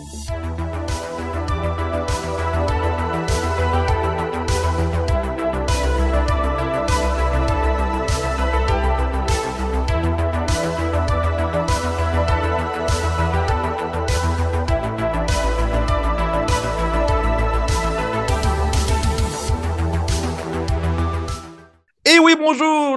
Thank you.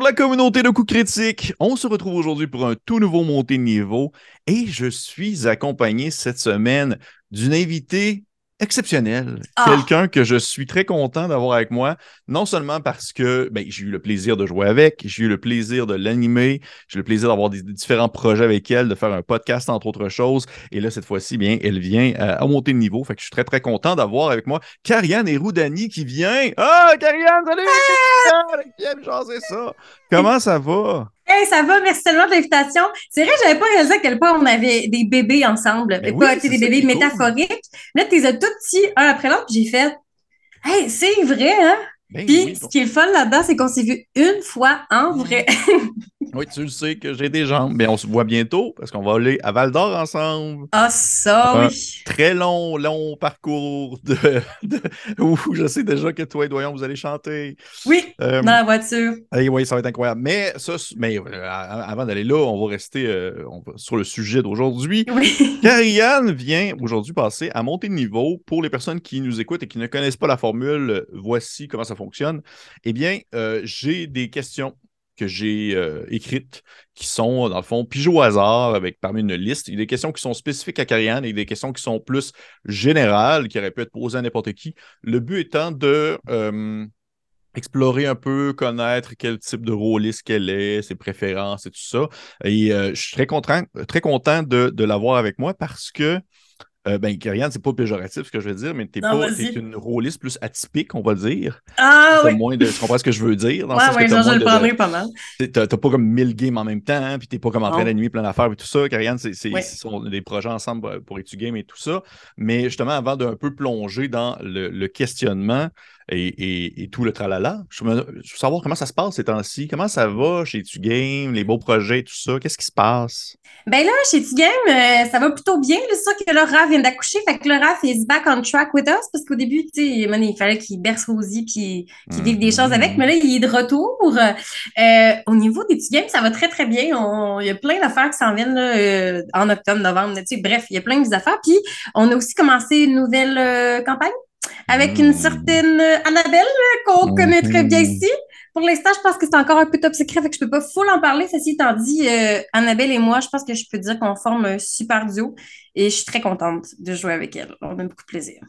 La communauté de coups critiques. On se retrouve aujourd'hui pour un tout nouveau montée de niveau et je suis accompagné cette semaine d'une invitée exceptionnelle. Ah. Quelqu'un que je suis très content d'avoir avec moi, non seulement parce que ben, j'ai eu le plaisir de jouer avec, j'ai eu le plaisir de l'animer, j'ai eu le plaisir d'avoir des, des différents projets avec elle, de faire un podcast entre autres choses. Et là, cette fois-ci, bien, elle vient euh, à monter de niveau. Fait que je suis très, très content d'avoir avec moi Karianne et Roudani qui vient. Ah, Karianne, salut! Karianne, Viens me jaser ça? Comment ça va? Hey, ça va, merci tellement de l'invitation. C'est vrai, j'avais pas réalisé à quel point on avait des bébés ensemble. Mais Ben pas des bébés cool. métaphoriques. Là, tu les as tout petits, un après l'autre, puis j'ai fait Hey, c'est vrai, hein? Ben Puis, oui, ce qui est le fun là-dedans, c'est qu'on s'est vu une fois en vrai. Oui, tu le sais que j'ai des jambes. Mais on se voit bientôt parce qu'on va aller à Val d'Or ensemble. Ah, ça, oui. Très long, long parcours de, de- où je sais déjà que toi et Doyon, vous allez chanter. Oui, Euh, dans la voiture. eh oui, ça va être incroyable. Mais ça, mais euh, avant d'aller là, on va rester euh, on va- sur le sujet d'aujourd'hui. Oui. Vient aujourd'hui passer à monter de niveau. Pour les personnes qui nous écoutent et qui ne connaissent pas la formule, voici comment ça fonctionne. Eh bien, j'ai des questions que j'ai euh, écrites qui sont, dans le fond, pigées au hasard avec parmi une liste. Il y a des questions qui sont spécifiques à Karianne et des questions qui sont plus générales, qui auraient pu être posées à n'importe qui. Le but étant de euh, explorer un peu, connaître quel type de rôliste qu'elle est, ses préférences et tout ça. Et euh, je suis très content, très content de l'avoir avec moi parce que euh, ben, Karianne, c'est pas péjoratif ce que je veux dire, mais t'es pas t'es une rôliste plus atypique, on va dire. Ah, T'as oui. moins de, tu comprends ce que je veux dire? Dans Ouais, ouais, genre, je le de- de- prendrai pas mal. T'as pas comme 1000 games en même temps, hein, puis t'es pas comme en train d'animer plein d'affaires et tout ça. Karianne, c'est Oui. sont des projets ensemble pour- pour Etu Game et tout ça. Mais justement, avant d'un peu plonger dans le, le questionnement et, tout le tralala, je veux, je veux savoir comment ça se passe ces temps-ci. Comment ça va chez Etu Game, les beaux projets et tout ça? Qu'est-ce qui se passe? Ben là, chez T-Game, euh, ça va plutôt bien. C'est sûr que Laura vient d'accoucher. Fait que Laura is back on track with us parce qu'au début, tu sais, il fallait qu'il berce Rosie puis qu'il vive des choses avec. Mais là, il est de retour. Euh, au niveau des T-Game, ça va très, très bien. Il y a plein d'affaires qui s'en viennent là, euh, en octobre, novembre. Tu bref, il y a plein d'affaires. Puis, on a aussi commencé une nouvelle campagne avec une certaine euh, Annabelle euh, qu'on Mhm. connaît très bien ici. Pour l'instant, je pense que c'est encore un peu top secret, fait que je peux pas full en parler. Ceci étant dit, euh, Annabelle et moi, je pense que je peux dire qu'on forme un super duo et je suis très contente de jouer avec elle. On a beaucoup de plaisir.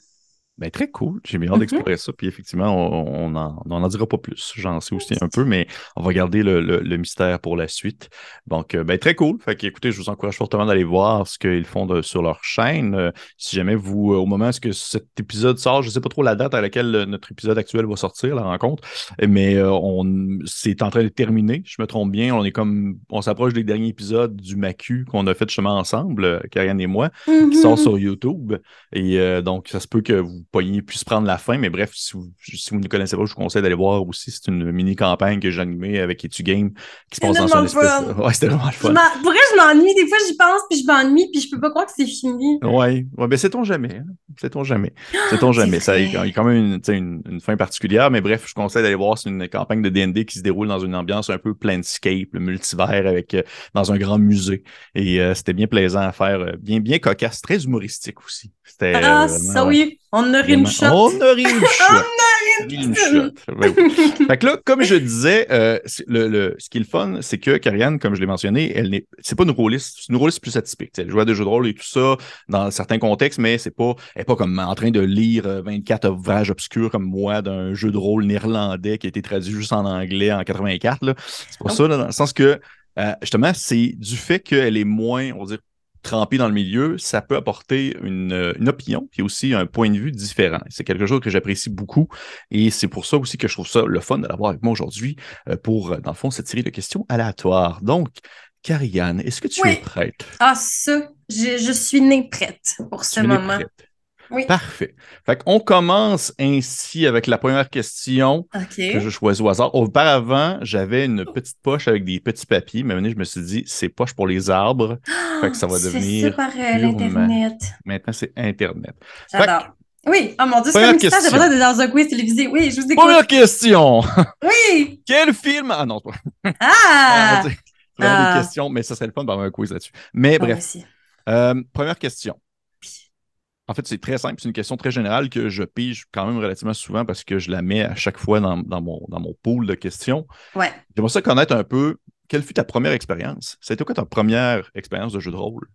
Ben, très cool. J'ai bien hâte Mhm. d'explorer ça. Puis effectivement, on n'en on en dira pas plus. J'en sais aussi un peu, mais on va garder le, le- le mystère pour la suite. Donc, euh, ben, très cool. Fait que, écoutez, je vous encourage fortement d'aller voir ce qu'ils font de- sur leur chaîne. Euh, si jamais vous, euh, au moment où cet épisode sort, je ne sais pas trop la date à laquelle notre épisode actuel va sortir, la rencontre, mais euh, on c'est en train de terminer. Je me trompe bien. On est comme, on s'approche des derniers épisodes du MACU qu'on a fait justement ensemble, Karianne et moi qui sort sur YouTube. Et donc, ça se peut que vous poigniez puisse prendre la fin, mais bref, si vous, si vous ne connaissez pas, je vous conseille d'aller voir aussi. C'est une mini-campagne que j'ai animée avec Etu Game qui se passe dans une espèce. Ouais, c'était vraiment le Je fun. Pour vrai, je m'ennuie. Des fois, j'y pense, puis je m'ennuie, puis je peux pas croire que c'est fini. Ouais, ouais, ben sait-on jamais. hein. Sait-on jamais. Sait-on jamais. Ça, il y a quand même une, une, une fin particulière, mais bref, je vous conseille d'aller voir. C'est une campagne de DND qui se déroule dans une ambiance un peu Planescape, le multivers, avec euh, dans un grand musée. Et euh, c'était bien plaisant à faire, euh, bien, bien cocasse, très humoristique aussi. C'était. Ah, vraiment, ça oui, on a ri Vraiment. une shot. On a ri une shot. On a ri Ri une shot. Ben oui. Fait que là, comme je disais, euh, le, le- ce qui est le fun, c'est que Karianne, comme je l'ai mentionné, elle n'est, c'est pas une rôliste, c'est une rôliste plus atypique. Elle joue à des jeux de rôle et tout ça dans certains contextes, mais c'est pas, elle est pas comme en train de lire euh, 24 ouvrages obscurs comme moi d'un jeu de rôle néerlandais qui a été traduit juste en anglais en 84. Là. C'est pas Oh. ça, là, dans le sens que euh, justement, c'est du fait qu'elle est moins, on va dire, trempée dans le milieu, ça peut apporter une, euh, une opinion puis aussi un point de vue différent. C'est quelque chose que j'apprécie beaucoup et c'est pour ça aussi que je trouve ça le fun de l'avoir avec moi aujourd'hui euh, pour, euh, dans le fond, cette série de questions aléatoires. Donc, Karianne, est-ce que tu Oui. es prête? Ah, ça, je, je suis née prête pour ce Tu es moment. prête? Oui. Parfait. Fait qu'on commence ainsi avec la première question que je choisis au hasard. Auparavant, j'avais une petite poche avec des petits papiers, mais maintenant, je me suis dit, c'est poche pour les arbres. fait que ça va devenir. ça par l'Internet. Maintenant, c'est Internet. J'adore. Oui, oh mon Dieu, c'est comme si c'était question. pas dans un quiz télévisé. Oui, je vous écoute. Première question. Oui! Quel film? Ah non, c'est pas. Ah! Ah. des questions, mais ça serait le fun d'avoir un quiz là-dessus. Mais Moi bref, euh, première question. En fait, c'est très simple. C'est une question très générale que je pige quand même relativement souvent parce que je la mets à chaque fois dans, dans mon, dans mon pool de questions. Ouais. J'aimerais ça connaître un peu quelle fut ta première expérience. C'était quoi ta première expérience de jeu de rôle?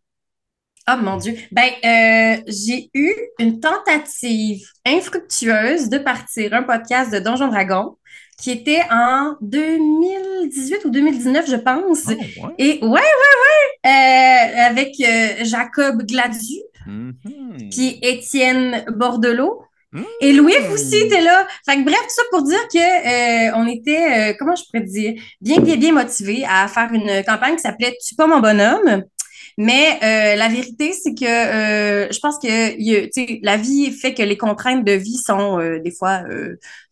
Oh mon Dieu. Ben, euh, j'ai eu une tentative infructueuse de partir un podcast de Donjon Dragon qui était en 2018 ou 2019, je pense. Oh, ouais. Et ouais, ouais, ouais, euh, avec euh, Jacob Gladu, Mhm. puis Étienne Bordelot. Mhm. Et Louis aussi était là. Fait que bref, tout ça pour dire que euh, on était, euh, comment je pourrais dire, bien, bien, bien motivés à faire une campagne qui s'appelait Tu pas mon bonhomme. Mais euh, la vérité, c'est que euh, je pense que y la vie fait que les contraintes de vie sont euh, des fois,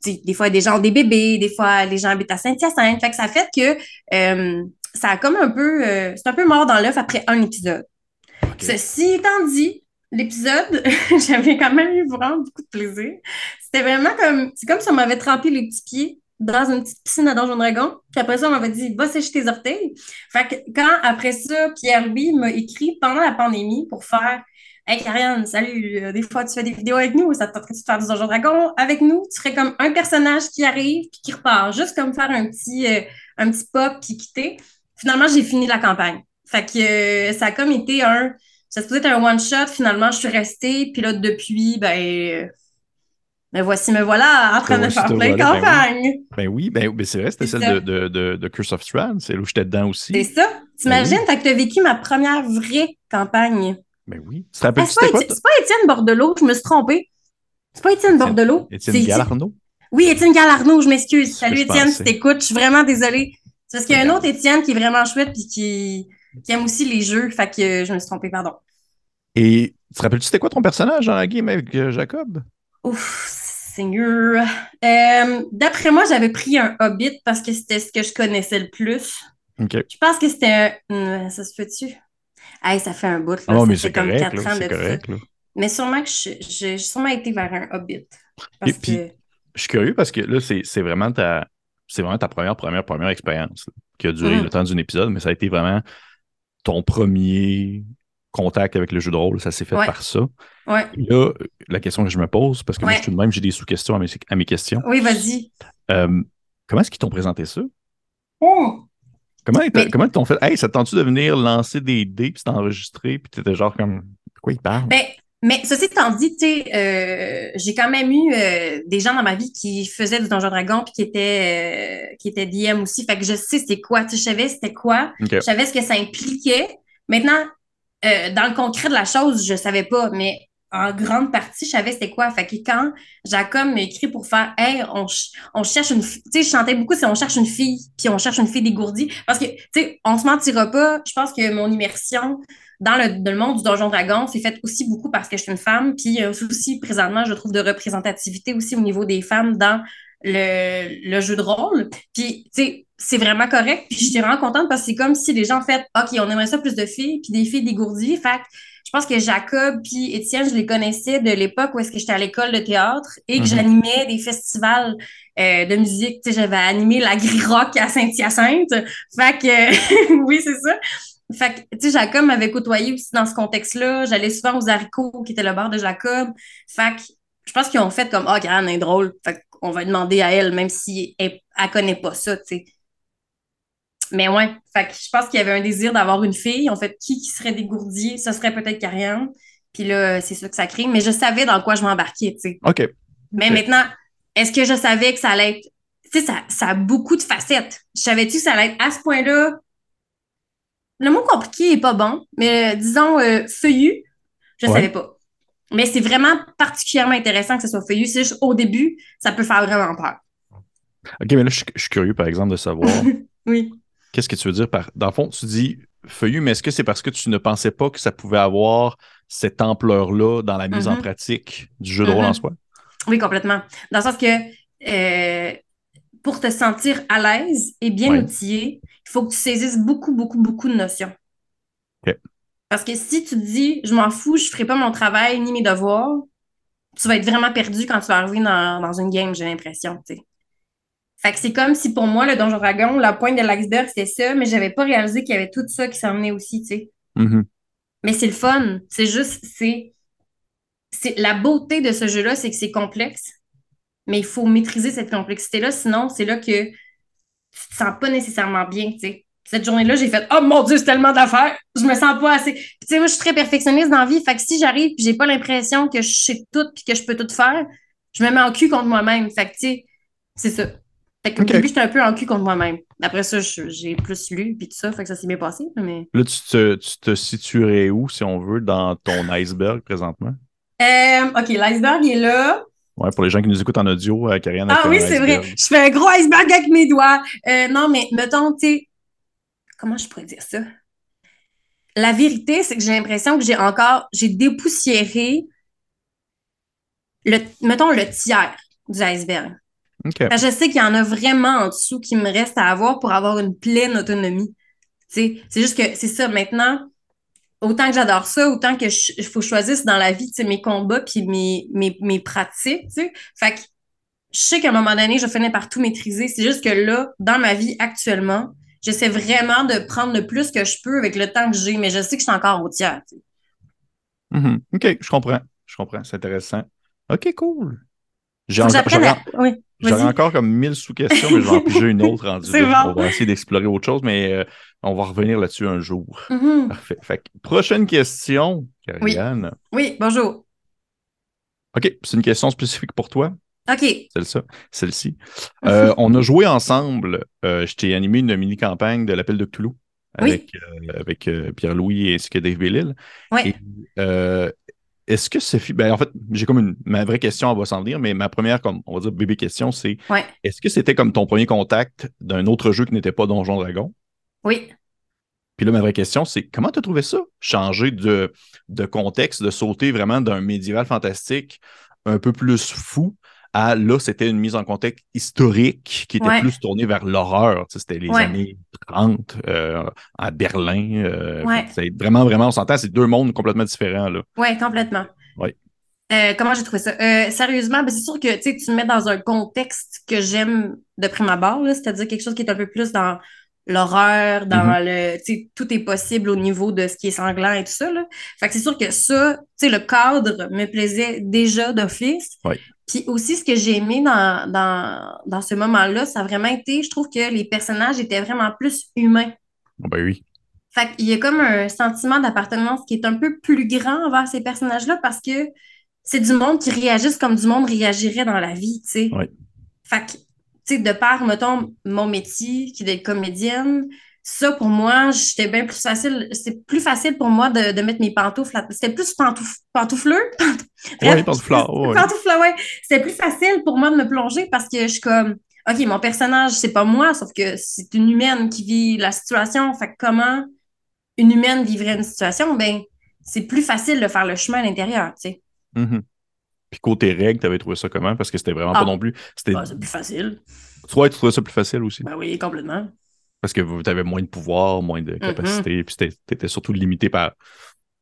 des fois des gens ont des bébés, des fois les gens habitent à Saint-Hyacinthe. Fait que ça fait que ça a comme un peu, c'est un peu mort dans l'œuf après un épisode. Ceci étant dit, l'épisode, j'avais quand même eu vraiment beaucoup de plaisir. C'était vraiment comme, c'est comme si on m'avait trempé les petits pieds dans une petite piscine à Donjon Dragon. Puis après ça, on m'avait dit, va sécher tes orteils. Fait que quand, après ça, Pierre-Louis m'a écrit pendant la pandémie pour faire, Hey, Karianne, salut, euh, des fois tu fais des vidéos avec nous, ça te tenterait de faire du Donjon Dragon avec nous? Tu serais comme un personnage qui arrive puis qui repart, juste comme faire un petit, euh, un petit pop puis quitter. Finalement, j'ai fini la campagne. Fait que euh, ça a comme été un, ça se être un one-shot. Finalement, je suis restée. Puis là, depuis, ben, ben voici, me voilà en train de faire plein de ben oui. campagnes. Ben oui, ben, ben c'est vrai, c'était celle de, de, de, de Curse of Strahd, c'est là où j'étais dedans aussi. C'est ça. T'imagines? Ben oui. Que t'as vécu ma première vraie campagne. Ben oui. Tu te Ah, rappelles-tu c'est pas, Étienne Bordelot, je me suis trompée. C'est pas Étienne Bordelot. Étienne Galarno? Oui, Étienne Galarno, je m'excuse. Salut Étienne, si t'écoutes, je suis vraiment désolée. C'est parce qu'il y a un autre Étienne qui est vraiment chouette puis qui, qui aime aussi les jeux. Fait que je me suis trompée, pardon. Et tu te rappelles-tu c'était quoi ton personnage dans la game avec euh, Jacob? Ouf, Seigneur. Euh, D'après moi, j'avais pris un Hobbit parce que c'était ce que je connaissais le plus. OK. Je pense que c'était un. Ça se fait-tu? Hey, ça fait un bout. Là. Ah non, mais c'est comme correct, quatre là, ans ça. Là. Mais sûrement que j'ai sûrement été vers un Hobbit. Parce Et puis-. Je suis curieux parce que là, c'est c'est vraiment ta c'est vraiment ta première, première, première expérience qui a duré Mhm. le temps d'un épisode, mais ça a été vraiment ton premier contact avec le jeu de rôle. Ça s'est fait Ouais. par ça. Ouais. Là, la question que je me pose, parce que moi, je suis de même, j'ai des sous-questions à mes, à mes questions. Oui, vas-y. Euh, comment est-ce qu'ils t'ont présenté ça? Oh! Comment, ils Mais- t'ont fait? Hey, ça te tente-tu de venir lancer des dés puis t'enregistrer puis t'étais genre comme. De quoi ils parlent? Ben, mais ceci étant dit, tu sais, euh, j'ai quand même eu euh, des gens dans ma vie qui faisaient du Donjon Dragon puis qui étaient, euh, qui étaient DM aussi. Fait que je sais c'était quoi. Tu sais, je savais c'était quoi. Je savais ce que ça impliquait. Maintenant, euh, dans le concret de la chose, je savais pas, mais en grande partie, je savais c'était quoi. Fait que quand Jacob m'a écrit pour faire Hey, on, ch- on cherche une fille. Tu sais, je chantais beaucoup, c'est on cherche une fille, puis on cherche une fille dégourdie. Parce que, tu sais, on se mentira pas. Je pense que mon immersion dans le, dans le monde du Donjon Dragon, c'est fait aussi beaucoup parce que je suis une femme. Puis il y a aussi, présentement, je trouve, de représentativité aussi au niveau des femmes dans le, le jeu de rôle. Puis, tu sais, c'est vraiment correct. Puis, je suis vraiment contente parce que c'est comme si les gens fait OK, on aimerait ça plus de filles, puis des filles dégourdies. Fait je pense que Jacob puis Étienne, je les connaissais de l'époque où est-ce que j'étais à l'école de théâtre et que Mhm. j'animais des festivals euh, de musique. Tu sais, j'avais animé la Gris Rock à Saint-Hyacinthe. Fait que, oui, c'est ça. Fait que, tu sais, Jacob m'avait côtoyé aussi dans ce contexte-là. J'allais souvent aux haricots, qui était le bar de Jacob. Fait que, je pense qu'ils ont fait comme, ah, oh, Karen est drôle. Fait qu'on va demander à elle, même si elle, elle connaît pas ça, tu sais. Mais ouais, fait que je pense qu'il y avait un désir d'avoir une fille. En fait, qui qui serait dégourdi? Ce serait peut-être Karianne. Puis là, c'est ça que ça crée. Mais je savais dans quoi je m'embarquais, tu sais. OK. Mais maintenant, est-ce que je savais que ça allait être. Tu sais, ça, ça a beaucoup de facettes. Je savais-tu que ça allait être à ce point-là? Le mot compliqué est pas bon, mais euh, disons euh, feuillu, je Ouais. savais pas. Mais c'est vraiment particulièrement intéressant que ce soit feuillu. C'est juste au début, ça peut faire vraiment peur. OK, mais là, je, suis- je suis curieux, par exemple, de savoir Oui. qu'est-ce que tu veux dire par. Dans le fond, tu dis feuillu, mais est-ce que c'est parce que tu ne pensais pas que ça pouvait avoir cette ampleur-là dans la mise en Mhm. pratique du jeu de rôle en Mhm. soi? Oui, complètement. Dans le sens que euh, pour te sentir à l'aise et bien Ouais. outillé, il faut que tu saisisses beaucoup, beaucoup, beaucoup de notions. Parce que si tu te dis, je m'en fous, je ferai pas mon travail ni mes devoirs, tu vas être vraiment perdu quand tu vas arriver dans, dans une game, j'ai l'impression. Fait que c'est comme si pour moi, le Donjon Dragon, la pointe de l'iceberg, c'était ça, mais j'avais pas réalisé qu'il y avait tout ça qui s'en venait aussi, tu sais. Mhm. Mais c'est le fun. C'est juste, c'est La beauté de ce jeu-là, c'est que c'est complexe, mais il faut maîtriser cette complexité-là, sinon, c'est là que tu te sens pas nécessairement bien, tu sais. Cette journée-là, j'ai fait Oh mon Dieu, c'est tellement d'affaires, je me sens pas assez. Puis, tu sais, moi, je suis très perfectionniste dans la vie, fait que si j'arrive et j'ai pas l'impression que je sais tout puis que je peux tout faire, je me mets en cul contre moi-même. Fait que, tu sais, c'est ça. Fait qu'au Ok. début, j'étais un peu en cul contre moi-même. Après ça, j'ai plus lu puis tout ça, fait que ça s'est bien passé, mais. Là, tu te, tu te situerais où, si on veut, dans ton iceberg présentement? Euh, OK, l'iceberg est là. Ouais, pour les gens qui nous écoutent en audio, euh, Karianne a Ah oui, c'est vrai. Je fais un gros iceberg avec mes doigts. Euh, non, mais mettons, tu sais, comment je pourrais dire ça? La vérité, c'est que j'ai l'impression que j'ai encore, j'ai dépoussiéré le, mettons, le tiers du iceberg. Je sais qu'il y en a vraiment en dessous qui me reste à avoir pour avoir une pleine autonomie. Tu sais, c'est juste que c'est ça. Maintenant, autant que j'adore ça, autant que il faut que je choisisse dans la vie tu sais, mes combats puis mes, mes, mes pratiques. Tu sais. Fait que je sais qu'à un moment donné, je finir par tout maîtriser. C'est juste que là, dans ma vie actuellement, j'essaie vraiment de prendre le plus que je peux avec le temps que j'ai, mais je sais que je suis encore au tiers. tu sais. Mhm. OK, je comprends. Je comprends. C'est intéressant. OK, cool. J'ai à... Oui, j'aurais encore comme mille sous-questions, mais je vais en piger une autre rendue. C'est bon. On va essayer d'explorer autre chose, mais euh, on va revenir là-dessus un jour. Mhm. Parfait. Fait que, prochaine question, Karianne. Oui, bonjour. OK, c'est une question spécifique pour toi. OK. Celle-ci. Celle-ci. Euh, on a joué ensemble. euh, je t'ai animé une mini-campagne de l'appel de Cthulhu Oui. avec, euh, avec Pierre-Louis ainsi que Dave Bellil. Oui. Et, est-ce que Sophie. Ben, en fait, j'ai comme une. Ma vraie question, elle va s'en venir, mais ma première, comme on va dire, bébé question, c'est Ouais. est-ce que c'était comme ton premier contact d'un autre jeu qui n'était pas Donjon Dragon? Oui. Puis là, ma vraie question, c'est comment tu as trouvé ça? Changer de, de contexte, de sauter vraiment d'un médiéval fantastique un peu plus fou à là, c'était une mise en contexte historique qui était Ouais. plus tournée vers l'horreur. Tu sais, C'était les Ouais. années 30 euh, à Berlin. euh, Ouais. c'est vraiment, vraiment, on s'entend, c'est deux mondes complètement différents. Oui, complètement. Ouais. Euh, comment j'ai trouvé ça? Sérieusement, ben, c'est sûr que tu me mets dans un contexte que j'aime de prime abord, c'est-à-dire quelque chose qui est un peu plus dans l'horreur, dans Mm-hmm. le. Tu sais, tout est possible au niveau de ce qui est sanglant et tout ça. Là. Fait que c'est sûr que ça, tu sais, le cadre me plaisait déjà d'office. Ouais. Puis aussi, ce que j'ai aimé dans, dans, dans ce moment-là, ça a vraiment été, je trouve que les personnages étaient vraiment plus humains. Bon, ben oui. Fait qu'il y a comme un sentiment d'appartenance qui est un peu plus grand envers ces personnages-là parce que c'est du monde qui réagissent comme du monde réagirait dans la vie, tu sais. Ouais. Fait que, tu sais, de par, mettons, mon métier, qui est d'être comédienne, ça, pour moi, j'étais bien plus facile, c'est plus facile pour moi de, de mettre mes pantoufles, c'était plus pantouf, pantoufleux, Oui, pantouflard, ouais. Pantouflard, ouais. C'était plus facile pour moi de me plonger parce que je suis comme, OK, mon personnage, c'est pas moi, sauf que c'est une humaine qui vit la situation. Fait que comment une humaine vivrait une situation? Ben, c'est plus facile de faire le chemin à l'intérieur, tu sais. Mhm. Puis côté règles, tu avais trouvé ça comment? Parce que c'était vraiment Ah. pas non plus. C'était... Ah, plus facile. Toi, tu trouvais ça plus facile aussi? Ben oui, complètement. Parce que tu avais moins de pouvoir, moins Mm-hmm. de capacité, puis tu étais surtout limité par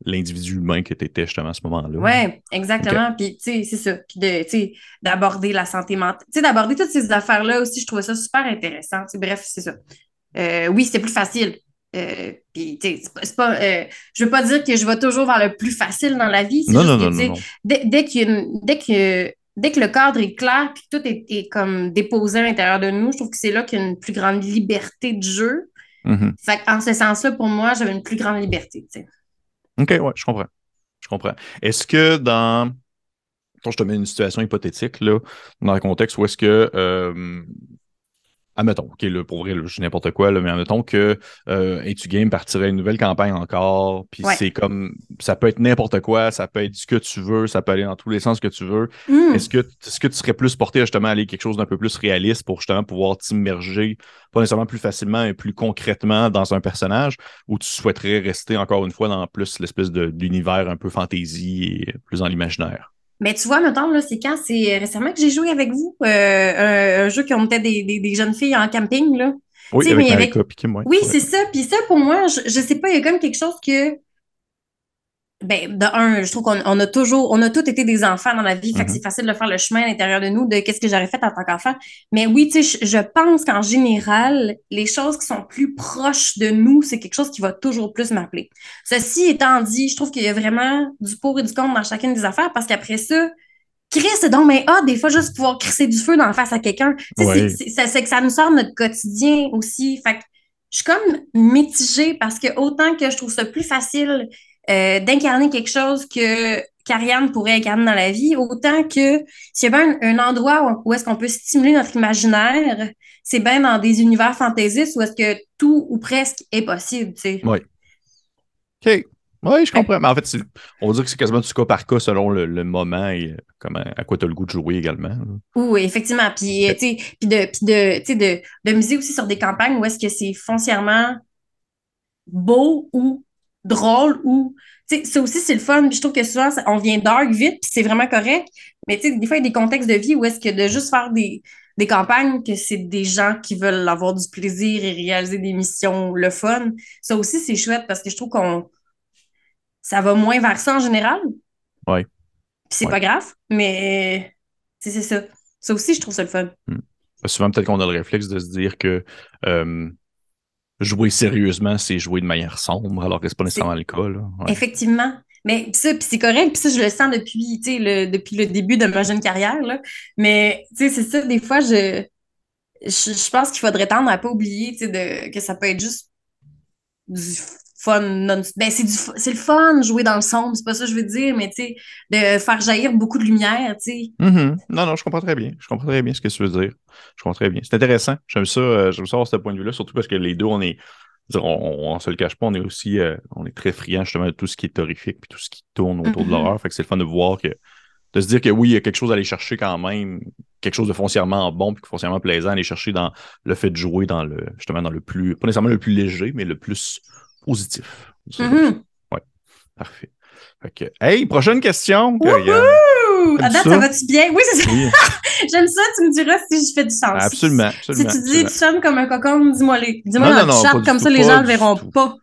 l'individu humain que tu étais justement à ce moment-là. Ouais, exactement. Puis, tu sais, c'est ça. Puis, de, tu sais, d'aborder la santé mentale. Tu sais, d'aborder toutes ces affaires-là aussi, je trouvais ça super intéressant. Bref, c'est ça. Euh, oui, c'était plus facile. Euh, puis, tu sais, c'est pas. euh, je veux pas dire que je vais toujours vers le plus facile dans la vie. Non, juste non, que, non, non, non. Dès, dès qu'il y a une- dès que, le cadre est clair puis que tout est, est comme déposé à l'intérieur de nous, je trouve que c'est là qu'il y a une plus grande liberté de jeu. Mhm. Fait en ce sens-là, pour moi, j'avais une plus grande liberté. OK, ouais, je comprends. Je comprends. Est-ce que dans. Quand je te mets une situation hypothétique, là, dans le contexte où est-ce que. euh, Admettons, OK, là, pour vrai, là, je n'importe quoi, là, mais admettons que euh, A2 Game partirait une nouvelle campagne encore, puis Ouais. c'est comme. Ça peut être n'importe quoi, ça peut être ce que tu veux, ça peut aller dans tous les sens que tu veux. Hmm. Est-ce que, est-ce que tu serais plus porté à justement aller quelque chose d'un peu plus réaliste pour justement pouvoir t'immerger, pas nécessairement plus facilement, mais plus concrètement dans un personnage, ou tu souhaiterais rester encore une fois dans plus l'espèce d'univers un peu fantasy et plus dans l'imaginaire? Mais tu vois, mettons, là, c'est quand? C'est récemment que j'ai joué avec vous, euh, un, un jeu qui on mettait des, des, des jeunes filles en camping, là. Oui, avec mais avec- Kim, ouais. Oui, Ouais. c'est ça. Puis ça, pour moi, je, je sais pas, il y a comme quelque chose que ben, de un, je trouve qu'on on a toujours, on a tous été des enfants dans la vie, fait que Mhm. c'est facile de faire le chemin à l'intérieur de nous de qu'est-ce que j'aurais fait en tant qu'enfant. Mais oui, tu sais, je, je pense qu'en général, les choses qui sont plus proches de nous, c'est quelque chose qui va toujours plus m'appeler. Ceci étant dit, je trouve qu'il y a vraiment du pour et du contre dans chacune des affaires parce qu'après ça, Chris, c'est donc, mais ah, des fois, juste pouvoir crisser du feu dans la face à quelqu'un, Ouais. c'est que ça nous sort de notre quotidien aussi. Fait que je suis comme mitigée parce que autant que je trouve ça plus facile euh, d'incarner quelque chose que qu'Ariane pourrait incarner dans la vie, autant que s'il y a bien un, un endroit où, où est-ce qu'on peut stimuler notre imaginaire, c'est bien dans des univers fantaisistes où est-ce que tout ou presque est possible, tu sais. Ouais. OK. Oui, je comprends. Mais en fait, c'est- on dire que c'est quasiment du cas par cas selon le, le moment et euh, comment, à quoi tu as le goût de jouer également. Oui, effectivement. Puis, euh, tu sais, puis de, puis de, tu sais, de, de miser aussi sur des campagnes où est-ce que c'est foncièrement beau ou drôle ou, tu sais, ça aussi, c'est le fun. Puis je trouve que souvent, ça- on vient dark vite, puis c'est vraiment correct. Mais tu sais, des fois, il y a des contextes de vie où est-ce que de juste faire des, des campagnes, que c'est des gens qui veulent avoir du plaisir et réaliser des missions, le fun. Ça aussi, c'est chouette parce que je trouve qu'on, ça va moins vers ça en général. Ouais. Puis c'est Ouais. pas grave, mais c'est ça. Ça aussi, je trouve ça le fun. Souvent, peut-être qu'on a le réflexe de se dire que euh, jouer sérieusement, c'est jouer de manière sombre, alors que c'est pas nécessairement le cas. Là. Ouais. Effectivement. Mais pis ça, puis c'est correct, puis ça, je le sens depuis, le, depuis le début de ma jeune carrière, là. Mais, tu sais, c'est ça, des fois, je, je, je pense qu'il faudrait tendre à pas oublier, de, que ça peut être juste du fun non Ben, c'est du, c'est le fun, jouer dans le sombre, c'est pas ça que je veux dire, mais, tu sais, de faire jaillir beaucoup de lumière, tu sais. Mhm. Non, non, je comprends très bien. Je comprends très bien ce que tu veux dire. Je comprends très bien. C'est intéressant. J'aime ça, euh, j'aime ça avoir ce point de vue-là, surtout parce que les deux, on est. On, on, se le cache pas, on est aussi euh, on est très friand justement de tout ce qui est horrifique puis tout ce qui tourne autour de l'horreur. Fait que c'est le fun de voir que de se dire que oui, il y a quelque chose à aller chercher quand même, quelque chose de foncièrement bon puis foncièrement plaisant à aller chercher dans le fait de jouer dans le justement dans le plus pas nécessairement le plus léger, mais le plus positif. Mhm. Parfait. Fait que, hey, prochaine question. À date, ça? va-tu bien? Oui, c'est ça. Oui, J'aime ça, tu me diras si je fais du sens. absolument, Si tu dis tu sonnes comme un cocon, dis-moi les. Dis-moi dans le chat, comme tout, ça les gens le du verront tout. pas.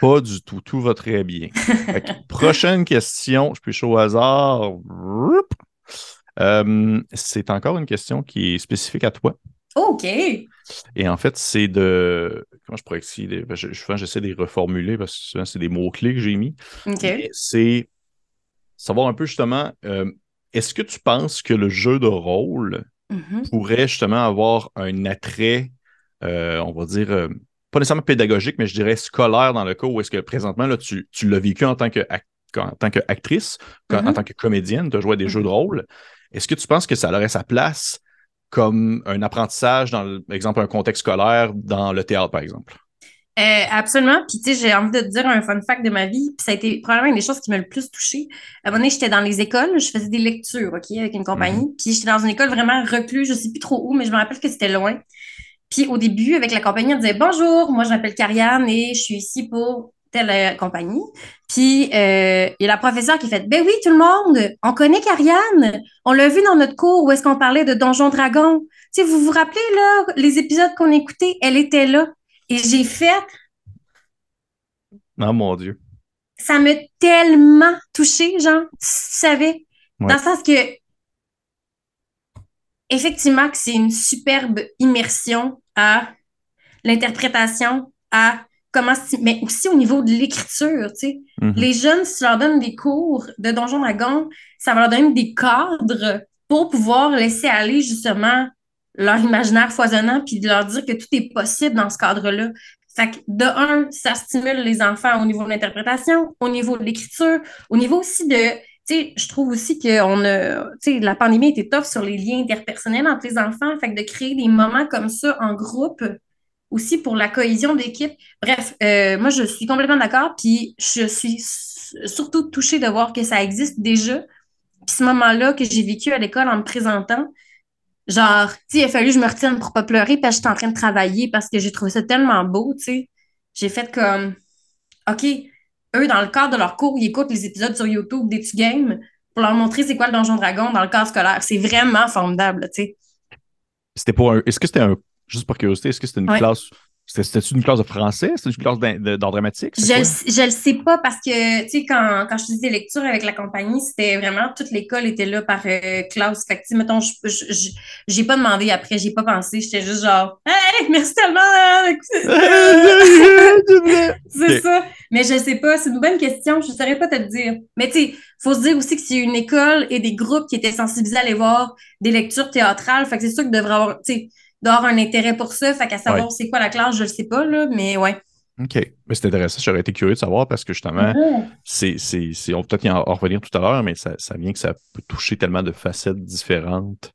Pas du tout. Tout va très bien. Que, prochaine question. Je peux au hasard. Euh, c'est encore une question qui est spécifique à toi. OK. Et en fait, c'est de. Comment je pourrais de. ben, je- Souvent, j'essaie de les reformuler parce que souvent, c'est des mots-clés que j'ai mis. C'est savoir un peu justement. euh, Est-ce que tu penses que le jeu de rôle Mhm. pourrait justement avoir un attrait, euh, on va dire, euh, pas nécessairement pédagogique, mais je dirais scolaire dans le cas où est-ce que présentement, là, tu, tu l'as vécu en tant que ac- en tant qu'actrice, en Mhm. tant que comédienne, tu as joué à des jeux de rôle. Est-ce que tu penses que ça aurait sa place comme un apprentissage dans, le- exemple, un contexte scolaire dans le théâtre, par exemple? Euh, absolument. Puis, tu sais, j'ai envie de te dire un fun fact de ma vie. Puis, ça a été probablement une des choses qui m'a le plus touchée. À un moment donné, j'étais dans les écoles, je faisais des lectures, OK, avec une compagnie. Puis, j'étais dans une école vraiment recluse, je sais plus trop où, mais je me rappelle que c'était loin. Puis, au début, avec la compagnie, on disait Bonjour, moi, je m'appelle Carianne et je suis ici pour telle euh, compagnie. Puis, euh, il y a la professeure qui fait Ben oui, tout le monde, on connaît Carianne. On l'a vu dans notre cours où est-ce qu'on parlait de Donjon Dragon. Tu sais, vous vous rappelez, là, les épisodes qu'on écoutait, elle était là. Et j'ai fait Non, mon Dieu. ça m'a tellement touchée, genre, tu savais. Ouais. Dans le sens que, effectivement, que c'est une superbe immersion à l'interprétation, à comment, mais aussi au niveau de l'écriture, tu sais. Mhm. Les jeunes, si tu leur donnes des cours de Donjon Dragon, ça va leur donner des cadres pour pouvoir laisser aller justement leur imaginaire foisonnant puis de leur dire que tout est possible dans ce cadre-là. Fait que de un, ça stimule les enfants au niveau de l'interprétation, au niveau de l'écriture, au niveau aussi de, tu sais, je trouve aussi que on a, tu sais, la pandémie était tough sur les liens interpersonnels entre les enfants, fait que de créer des moments comme ça en groupe aussi pour la cohésion d'équipe. Bref, euh, moi je suis complètement d'accord, puis je suis surtout touchée de voir que ça existe déjà. Puis ce moment-là que j'ai vécu à l'école en me présentant, genre, tu il a fallu que je me retienne pour pas pleurer parce que j'étais en train de travailler parce que j'ai trouvé ça tellement beau, tu sais. J'ai fait comme, OK, eux, dans le cadre de leur cours, ils écoutent les épisodes sur YouTube des Tu Games pour leur montrer c'est quoi le Donjon Dragon dans le cadre scolaire. C'est vraiment formidable, tu sais. C'était pour un. Est-ce que c'était un. Juste par curiosité, est-ce que c'était une Ouais. classe. C'était-tu une classe de français? C'était une classe d'art dramatique? Je, je le sais pas parce que, tu sais, quand, quand je faisais des lectures avec la compagnie, c'était vraiment toute l'école était là par euh, classe. Fait que, mettons, j'ai pas demandé après, j'ai pas pensé. J'étais juste genre, hey, merci tellement! Hein, c'est ça. Mais je sais pas, c'est une bonne question. Je saurais pas te le dire. Mais, tu sais, faut se dire aussi que c'est une école et des groupes qui étaient sensibilisés à aller voir des lectures théâtrales. Fait que c'est sûr qu'il devrait avoir, tu sais, d'avoir un intérêt pour ça. Fait qu'à savoir c'est quoi la classe, je le sais pas, là, mais ouais. OK. Mais c'est intéressant. J'aurais été curieux de savoir parce que justement, mm-hmm. c'est, on va peut-être y en revenir tout à l'heure, mais ça, vient que ça peut toucher tellement de facettes différentes,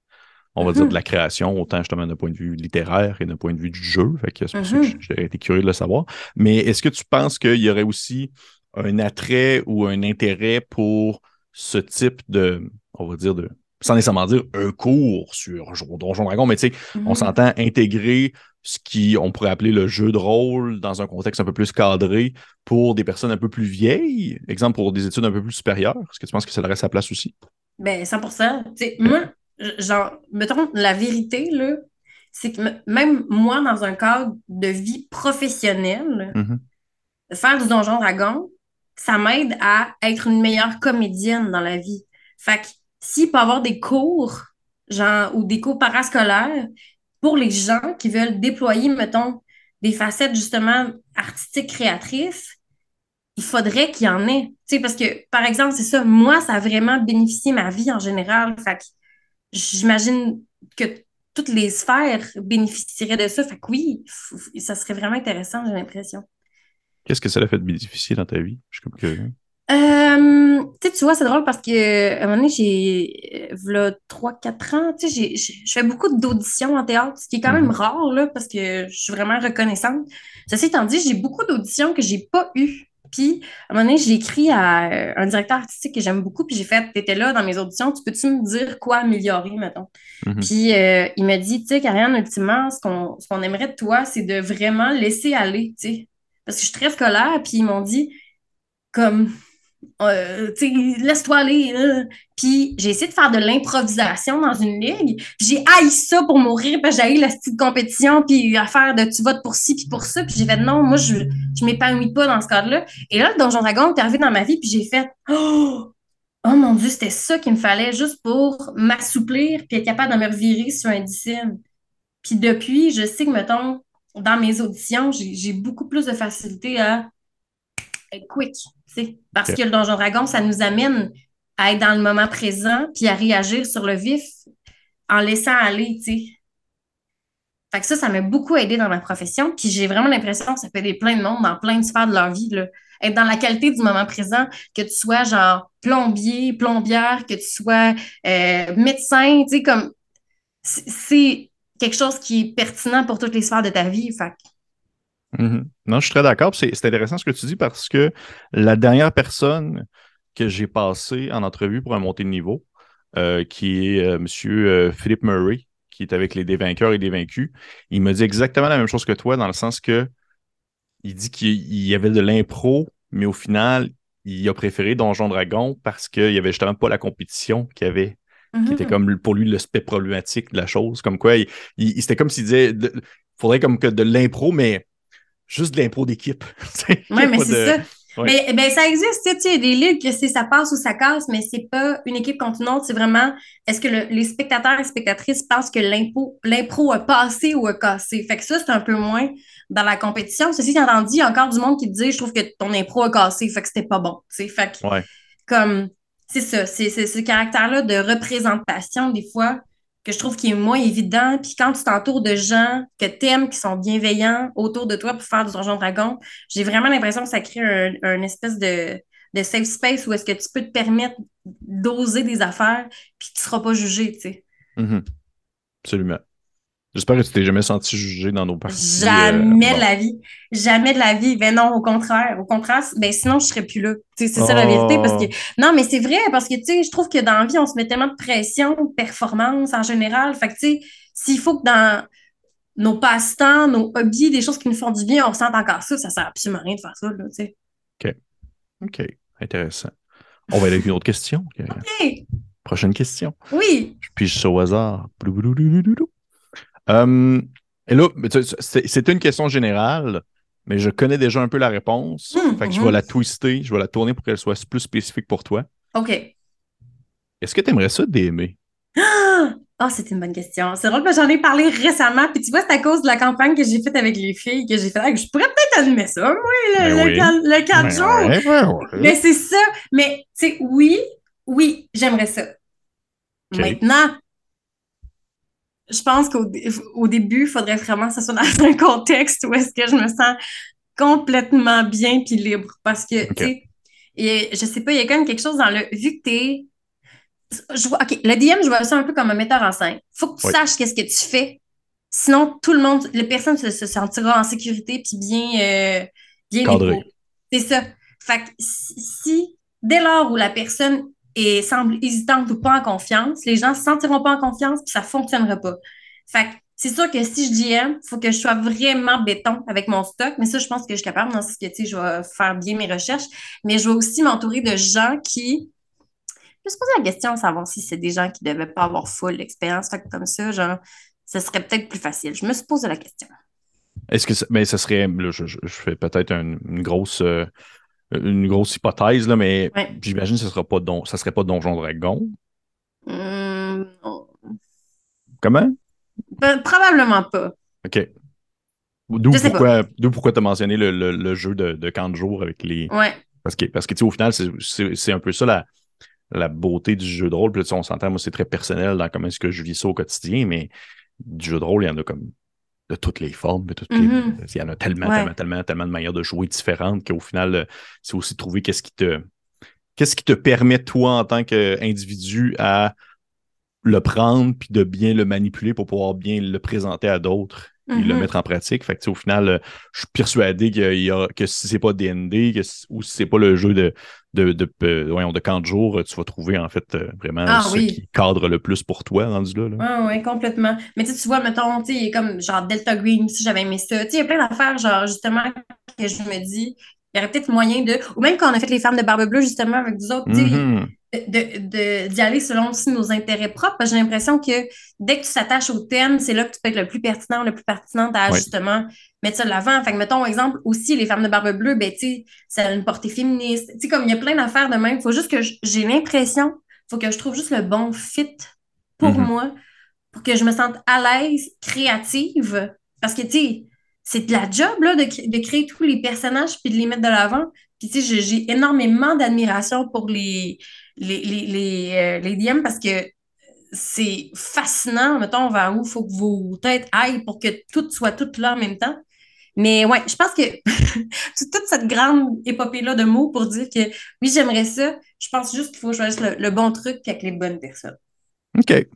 on va dire, mm-hmm. de la création, autant justement d'un point de vue littéraire et d'un point de vue du jeu. Fait que c'est pour ça que mm-hmm. j'aurais été curieux de le savoir. Mais est-ce que tu penses qu'il y aurait aussi un attrait ou un intérêt pour ce type de, on va dire, de sans nécessairement dire un cours sur Donjon Dragon, mais tu sais, on mhm. s'entend intégrer ce qui on pourrait appeler le jeu de rôle dans un contexte un peu plus cadré pour des personnes un peu plus vieilles, exemple pour des études un peu plus supérieures. Est-ce que tu penses que ça aurait sa place aussi? Ben, 100% sais, Moi, genre, mettons, la vérité, là, c'est que même moi, dans un cadre de vie professionnelle, mhm. faire du Donjon Dragon, ça m'aide à être une meilleure comédienne dans la vie. Fait que s'il peut avoir des cours, genre, ou des cours parascolaires pour les gens qui veulent déployer, mettons, des facettes justement artistiques créatrices, il faudrait qu'il y en ait. Tu sais, parce que, par exemple, c'est ça, moi, ça a vraiment bénéficié ma vie en général. Fait j'imagine que toutes les sphères bénéficieraient de ça. Fait que oui, ça serait vraiment intéressant, j'ai l'impression. Qu'est-ce que ça a fait de bénéficier dans ta vie? Je suis comme. Euh, tu vois, c'est drôle parce que à un moment donné, j'ai, voilà, 3-4 ans, tu sais, je fais beaucoup d'auditions en théâtre, ce qui est quand même mhm. rare, là, parce que je suis vraiment reconnaissante. Ceci étant dit, j'ai beaucoup d'auditions que j'ai pas eues. Puis, à un moment donné, j'ai écrit à euh, un directeur artistique que j'aime beaucoup, puis j'ai fait, t'étais là dans mes auditions, tu peux-tu me dire quoi améliorer, mettons? Mhm. Puis, euh, il m'a dit, tu sais, Karianne, ultimement, ce qu'on, ce qu'on aimerait de toi, c'est de vraiment laisser aller, tu sais. Parce que je suis très scolaire, puis ils m'ont dit, comme, euh, laisse-toi aller. Puis j'ai essayé de faire de l'improvisation dans une ligue. J'ai haï ça pour mourir, puis j'ai haï la style compétition, puis à faire de tu votes pour ci, puis pour ça. Puis j'ai fait non, moi, je je m'épanouis pas dans ce cadre-là. Et là, le Donjon Dragon est arrivé dans ma vie, puis j'ai fait oh, oh mon Dieu, c'était ça qu'il me fallait juste pour m'assouplir, puis être capable de me revirer sur un discipline. Puis depuis, je sais que, mettons, dans mes auditions, j'ai beaucoup plus de facilité à quick parce que le Donjon Dragon, ça nous amène à être dans le moment présent puis à réagir sur le vif en laissant aller, tu sais. Fait que ça, ça m'a beaucoup aidé dans ma profession. Puis j'ai vraiment l'impression que ça peut aider plein de monde dans plein de sphères de leur vie. Là. Être dans la qualité du moment présent, que tu sois genre plombier, plombière, que tu sois euh, médecin, tu sais, comme c'est quelque chose qui est pertinent pour toutes les sphères de ta vie. Fait Mhm. Non, je suis très d'accord. C'est intéressant ce que tu dis parce que la dernière personne que j'ai passée en entrevue pour un montée de niveau, euh, qui est euh, M. Euh, Philippe Murray, qui est avec les dévainqueurs et dévaincus, il me dit exactement la même chose que toi, dans le sens que il dit qu'il y avait de l'impro, mais au final, il a préféré Donjon Dragon parce qu'il n'y avait justement pas la compétition qu'il y avait qui était mhm. comme pour lui le spect problématique de la chose. Comme quoi, il, c'était comme s'il disait il faudrait comme que de l'impro, mais juste de l'impro d'équipe. oui, mais c'est ça. Mais ben, ça existe, tu sais, des ligues que c'est ça passe ou ça casse, mais c'est pas une équipe contre une autre, c'est vraiment est-ce que les spectateurs et spectatrices pensent que l'impro a passé ou a cassé? Fait que ça, c'est un peu moins dans la compétition. Ceci étant dit, il y a encore du monde qui te dit je trouve que ton impro a cassé, fait que c'était pas bon. Tu sais, fait que comme c'est ça, c'est ce caractère-là de représentation, des fois, que je trouve qui est moins évident. Puis quand tu t'entoures de gens que tu aimes, qui sont bienveillants autour de toi pour faire du Donjon Dragon, j'ai vraiment l'impression que ça crée un, espèce de, de, safe space où est-ce que tu peux te permettre d'oser des affaires puis tu ne seras pas jugé, tu sais. Mm-hmm. Absolument. J'espère que tu t'es jamais senti jugé dans nos parties. Euh, jamais de la vie. Jamais de la vie. Ben non, au contraire. Au contraire, ben sinon, je serais plus là. C'est ça la vérité. Parce que... Oh. Non, mais c'est vrai, parce que tu sais, je trouve que dans la vie, on se met tellement de pression, de performance en général. Fait que tu sais, s'il faut que dans nos passe-temps, nos hobbies, des choses qui nous font du bien, on ressente encore ça, ça sert absolument à rien de faire ça, là, tu sais. OK. OK. Intéressant. On va aller avec une autre question. OK. Prochaine question. Oui. Puis je suis au hasard. Et là, c'est une question générale, mais je connais déjà un peu la réponse. Mmh, fait que je vais la twister, je vais la tourner pour qu'elle soit plus spécifique pour toi. OK. Est-ce que tu aimerais ça d'aimer? Ah, c'est une bonne question. C'est drôle que j'en ai parlé récemment. Puis tu vois, c'est à cause de la campagne que j'ai faite avec les filles que j'ai fait. Ah, je pourrais peut-être animer ça, moi, le, Ben le, oui. le quatre Ben jours. ouais, ouais, ouais. Mais c'est ça. Mais, tu sais, oui, oui, j'aimerais ça. Maintenant, je pense qu'au au début, il faudrait vraiment que ce soit dans un contexte où est-ce que je me sens complètement bien puis libre. Parce que, tu sais, et je sais pas, il y a quand même quelque chose dans le. Vu que t'es. Je vois, OK, le DM, je vois ça un peu comme un metteur en scène. Faut que tu Oui. saches qu'est-ce que tu fais. Sinon, tout le monde, la personne se, se sentira en sécurité puis bien, euh, bien. C'est ça. Fait que si, si, dès lors où la personne est, semble hésitante ou pas en confiance, les gens se sentiront pas en confiance puis ça fonctionnera pas. Fait que c'est sûr que si je DM, il faut que je sois vraiment béton avec mon stock, mais ça, je pense que je suis capable dans ce que, je vais faire bien mes recherches, mais je vais aussi m'entourer de gens qui... Je me suis posé la question savoir si c'est des gens qui ne devaient pas avoir full expérience, comme ça, genre, ce serait peut-être plus facile. Je me suis posé la question. Est-ce que ça- mais ce serait je, fais peut-être un- une grosse euh, une grosse hypothèse là, mais Ouais. j'imagine que ce sera pas don, ça serait pas Donjon Dragon. Hum, non. Comment? Pe- probablement pas. OK. D'où pourquoi pourquoi tu as mentionné le, le- le jeu de, de camp de jour avec les Ouais. parce que parce que tu sais au final c'est- un peu ça la la beauté du jeu de rôle. Puis là, on s'entend, moi, c'est très personnel dans comment est-ce que je vis ça au quotidien, mais du jeu de rôle, il y en a comme de toutes les formes, de toutes les- Mhm. il y en a tellement, Ouais. tellement, tellement, tellement de manières de jouer différentes qu'au final, euh, c'est aussi trouver qu'est-ce qui te qu'est-ce qui te permet, toi, en tant qu'individu, à le prendre puis de bien le manipuler pour pouvoir bien le présenter à d'autres et le Mhm. mettre en pratique. Fait que, au final, euh, je suis persuadé y a, que si c'est pas D&D que si- ou si c'est pas le jeu de, de, de, euh, voyons, de camp de jour, tu vas trouver en fait euh, vraiment Ah ce oui. qui cadre le plus pour toi rendu là. là. Ah ouais, complètement. Mais tu vois, mettons, comme genre Delta Green, si j'avais aimé ça. Il y a plein d'affaires, genre, justement, que je me dis, il y aurait peut-être moyen de. Ou même quand on a fait les femmes de Barbe Bleue, justement, avec vous autres, Mhm. De- d'y aller selon aussi nos intérêts propres. J'ai l'impression que dès que tu s'attaches au thème, c'est là que tu peux être le plus pertinent, le plus pertinent à justement mettre ça de l'avant. Fait que, mettons, exemple, aussi, les femmes de barbe bleue, ben, tu sais, ça a une portée féministe. Tu sais, comme il y a plein d'affaires de même. Faut juste que j'ai l'impression, faut que je trouve juste le bon fit pour Mhm. moi, pour que je me sente à l'aise, créative. Parce que, tu sais, c'est de la job, là, de, de créer tous les personnages puis de les mettre de l'avant. Puis, tu sais, j'ai énormément d'admiration pour les, les, les, les, euh, les DM parce que c'est fascinant, mettons, vers où? Il faut que vos têtes aillent pour que tout soit tout là en même temps. Mais ouais, je pense que c'est toute cette grande épopée-là de mots pour dire que oui, j'aimerais ça. Je pense juste qu'il faut choisir le, le bon truc avec les bonnes personnes. OK.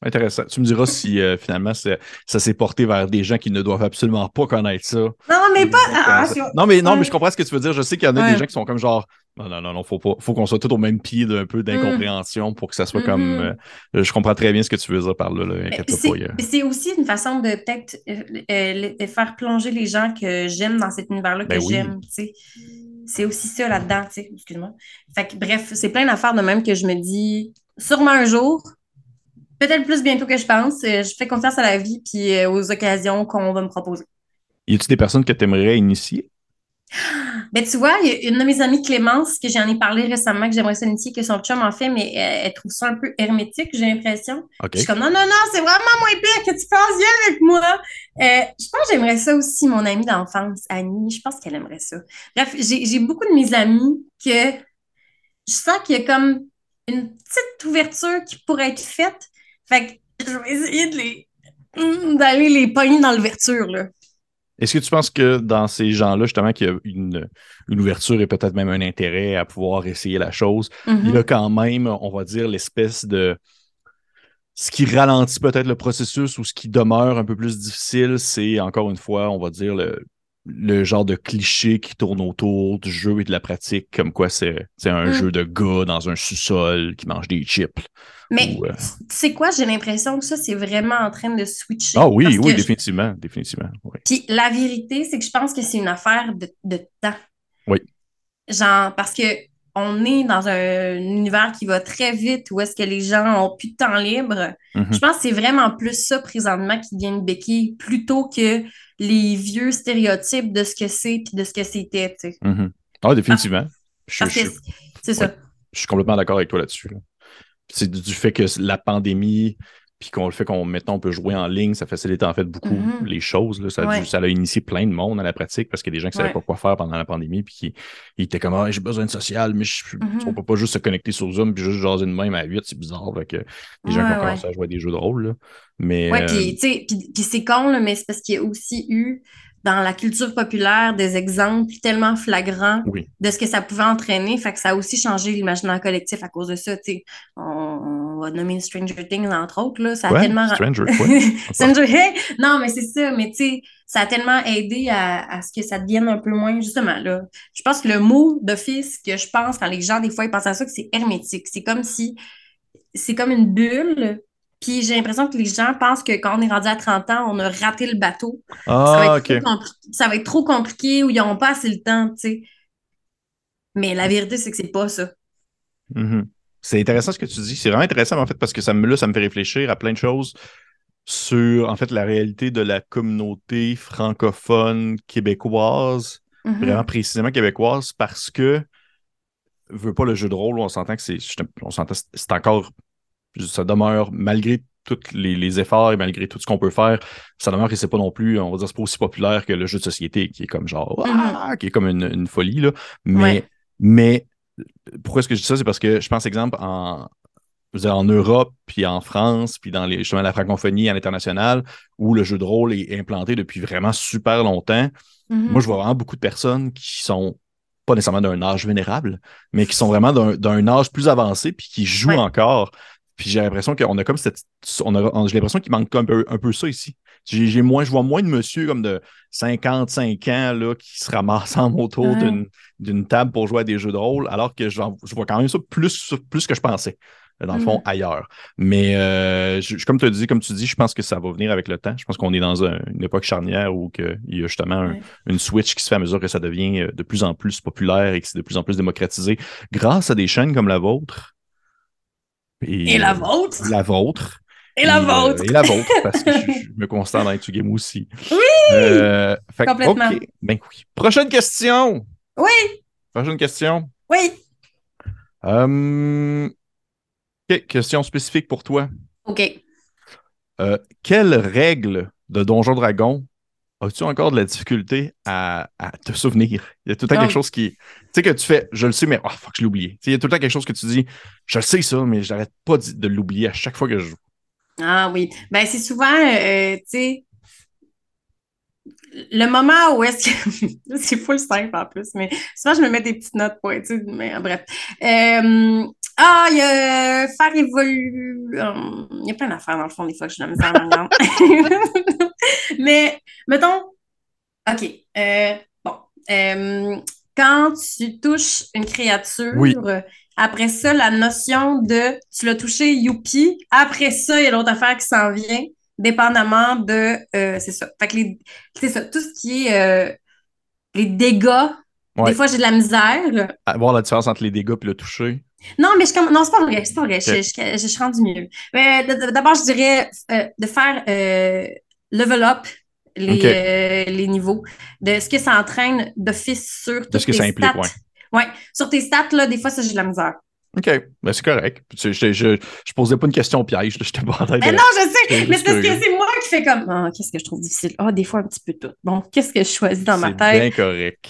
Intéressant. Tu me diras si euh, finalement ça s'est porté vers des gens qui ne doivent absolument pas connaître ça. Non, mais pas. Ah, je- non, mais non, mais je comprends ce que tu veux dire. Je sais qu'il y en a Ouais. des gens qui sont comme genre non, non, non, non, faut pas, faut qu'on soit tous au même pied d'un peu d'incompréhension pour que ça soit comme. Mhm. euh, je comprends très bien ce que tu veux dire par là. là inquiète-toi C'est aussi une façon de peut-être euh, euh, faire plonger les gens que j'aime dans cet univers-là que Ben oui. j'aime, tu sais. C'est aussi ça là-dedans, tu sais. Excuse-moi. Fait que bref, c'est plein d'affaires de même que je me dis, sûrement un jour, peut-être plus bientôt que je pense, euh, je fais confiance à la vie puis euh, aux occasions qu'on va me proposer. Y a-tu des personnes que tu aimerais initier? Ben, tu vois, il y a une de mes amies, Clémence, que j'en ai parlé récemment, que j'aimerais ça initier, que son chum en fait, mais euh, elle trouve ça un peu hermétique, j'ai l'impression. Je suis comme, non, non, non, c'est vraiment moins pire que tu penses, viens avec moi. Euh, je pense que j'aimerais ça aussi, mon amie d'enfance, Annie. Je pense qu'elle aimerait ça. Bref, j'ai beaucoup de mes amis que je sens qu'il y a comme une petite ouverture qui pourrait être faite. Fait que je vais essayer les hum, d'aller les pogner dans l'ouverture, là. Est-ce que tu penses que dans ces gens-là, justement, qu'il y a une, une ouverture et peut-être même un intérêt à pouvoir essayer la chose, Mhm. il y a quand même, on va dire, l'espèce de. Ce qui ralentit peut-être le processus ou ce qui demeure un peu plus difficile, c'est encore une fois, on va dire, le, le genre de cliché qui tourne autour du jeu et de la pratique, comme quoi c'est un Mm. jeu de gars dans un sous-sol qui mange des chips. Mais Ou, euh, tu sais quoi, j'ai l'impression que ça, c'est vraiment en train de switcher. Ah oui, oui, je- définitivement, définitivement. oui. Puis la vérité, c'est que je pense que c'est une affaire de, de temps. Oui. Genre, parce que on est dans un univers qui va très vite, où est-ce que les gens ont plus de temps libre. Mhm. Je pense que c'est vraiment plus ça présentement qui devient une béquille plutôt que les vieux stéréotypes de ce que c'est puis de ce que c'était. tu sais. Mhm. Ah, définitivement. Je, que je- c'est ça. Ouais. je suis complètement d'accord avec toi là-dessus. là. C'est du, du fait que la pandémie, puis qu'on le fait qu'on maintenant on peut jouer en ligne, ça facilite en fait beaucoup Mhm. les choses. là. Ça, a dû- Ouais. ça a initié plein de monde à la pratique parce qu'il y a des gens qui ne savaient Ouais. pas quoi faire pendant la pandémie, puis qui ils étaient comme Ah, j'ai besoin de social, mais je, Mhm. on peut pas juste se connecter sur Zoom puis juste jaser de même à 8, c'est bizarre. Fait que les gens qui ont commencé à jouer à des jeux de rôle. là. Mais Ouais, euh, puis tu sais, puis- puis c'est con, là, mais c'est parce qu'il y a aussi eu dans la culture populaire des exemples tellement flagrants oui. de ce que ça pouvait entraîner. Fait que ça a aussi changé l'imaginaire collectif à cause de ça. On, on va nommer Stranger Things, entre autres. Là. Ça a Ouais, tellement. Stranger, quoi? Stranger Hey! Non, mais c'est ça. Mais tu ça a tellement aidé à, à ce que ça devienne un peu moins, justement. là. Je pense que le mot d'office que je pense quand les gens, des fois, ils pensent à ça, que c'est hermétique. C'est comme si. C'est comme une bulle. Puis j'ai l'impression que les gens pensent que quand on est rendu à 30 ans, on a raté le bateau. ça, va Ah, être ça va être trop compliqué ou ils n'ont pas assez le temps, tu sais. Mais la vérité, c'est que c'est pas ça. Mhm. C'est intéressant ce que tu dis. C'est vraiment intéressant, en fait, parce que ça me, là, ça me fait réfléchir à plein de choses sur, en fait, la réalité de la communauté francophone québécoise, Mhm. vraiment précisément québécoise, parce que, veut pas le jeu de rôle, on s'entend que c'est, on s'entend, c'est encore, ça demeure, malgré tous les, les efforts et malgré tout ce qu'on peut faire, ça demeure que c'est pas non plus, on va dire, c'est pas aussi populaire que le jeu de société, qui est comme genre, Ah! qui est comme une, une folie, là. Mais, Ouais. mais pourquoi est-ce que je dis ça? C'est parce que je pense, exemple, en, dire, en Europe, puis en France, puis dans les, justement la francophonie à l'international, où le jeu de rôle est implanté depuis vraiment super longtemps, Mhm. moi, je vois vraiment beaucoup de personnes qui sont pas nécessairement d'un âge vénérable, mais qui sont vraiment d'un d'un âge plus avancé, puis qui jouent Ouais. encore. Puis j'ai l'impression qu'on a comme cette. On a, j'ai l'impression qu'il manque un peu, un peu ça ici. J'ai j'ai moins, je vois moins de monsieur comme de 55 ans là, qui se ramassent en autour Ouais. d'une- d'une table pour jouer à des jeux de rôle, alors que je vois quand même ça plus, plus que je pensais, dans le fond, Mhm. ailleurs. Mais euh, je- comme, tu dis, comme tu dis, je pense que ça va venir avec le temps. Je pense qu'on est dans un- une époque charnière où il y a justement un- une switch qui se fait à mesure que ça devient euh, de plus en plus populaire et que c'est de plus en plus démocratisé grâce à des chaînes comme la vôtre. Et la vôtre? La vôtre. Et la euh, vôtre! et la vôtre, parce que je, je me constate dans les game aussi. Oui! Euh, fait Complètement. Ben oui. Prochaine question. Oui! Prochaine question. Oui! Euh, OK, question spécifique pour toi. OK. Euh, quelle règle de Donjon Dragon as-tu encore de la difficulté à, à te souvenir? Il y a tout le temps quelque chose qui. Tu sais, que tu fais, je le sais, mais oh, fuck, je l'ai oublié. Il y a tout le temps quelque chose que tu dis, je le sais ça, mais je n'arrête pas de, l'oublier à chaque fois que je joue. Ah oui. Ben, c'est souvent, euh, tu sais, le moment où est-ce que. c'est full simple en plus, mais souvent, je me mets des petites notes pointues, mais euh, bref. Euh, ah, il y a euh, faire évoluer. euh, Il y a plein d'affaires dans le fond, des fois, que je suis dans maintenant. mais, mettons, OK. euh, bon. euh, quand tu touches une créature, Oui. après ça, la notion de tu l'as touché, youpi. Après ça, il y a l'autre affaire qui s'en vient, dépendamment de. euh, c'est ça. Fait que les, c'est ça. Tout ce qui est les dégâts, Ouais. des fois, j'ai de la misère. À voir la différence entre les dégâts et le toucher. Non, mais je, comm- non, c'est pas vrai, c'est pas vrai. Je, je, je, je suis rendue mieux. Mais d'abord, je dirais euh, de faire euh, level up les, euh, les niveaux, de ce que ça entraîne d'office sur toutes ce que tes ça implique, stats. ouais. Ouais, sur tes stats, là, des fois, ça, j'ai de la misère. OK, ben, c'est correct. Je, je, je, je posais pas une question piège, là, j'étais pas de- Mais non, je sais, c'est mais c'est que c'est moi qui fais comme, ah, qu'est-ce que je trouve difficile? Ah, des fois, un petit peu tout. Bon, qu'est-ce que je choisis dans ma C'est tête? bien correct.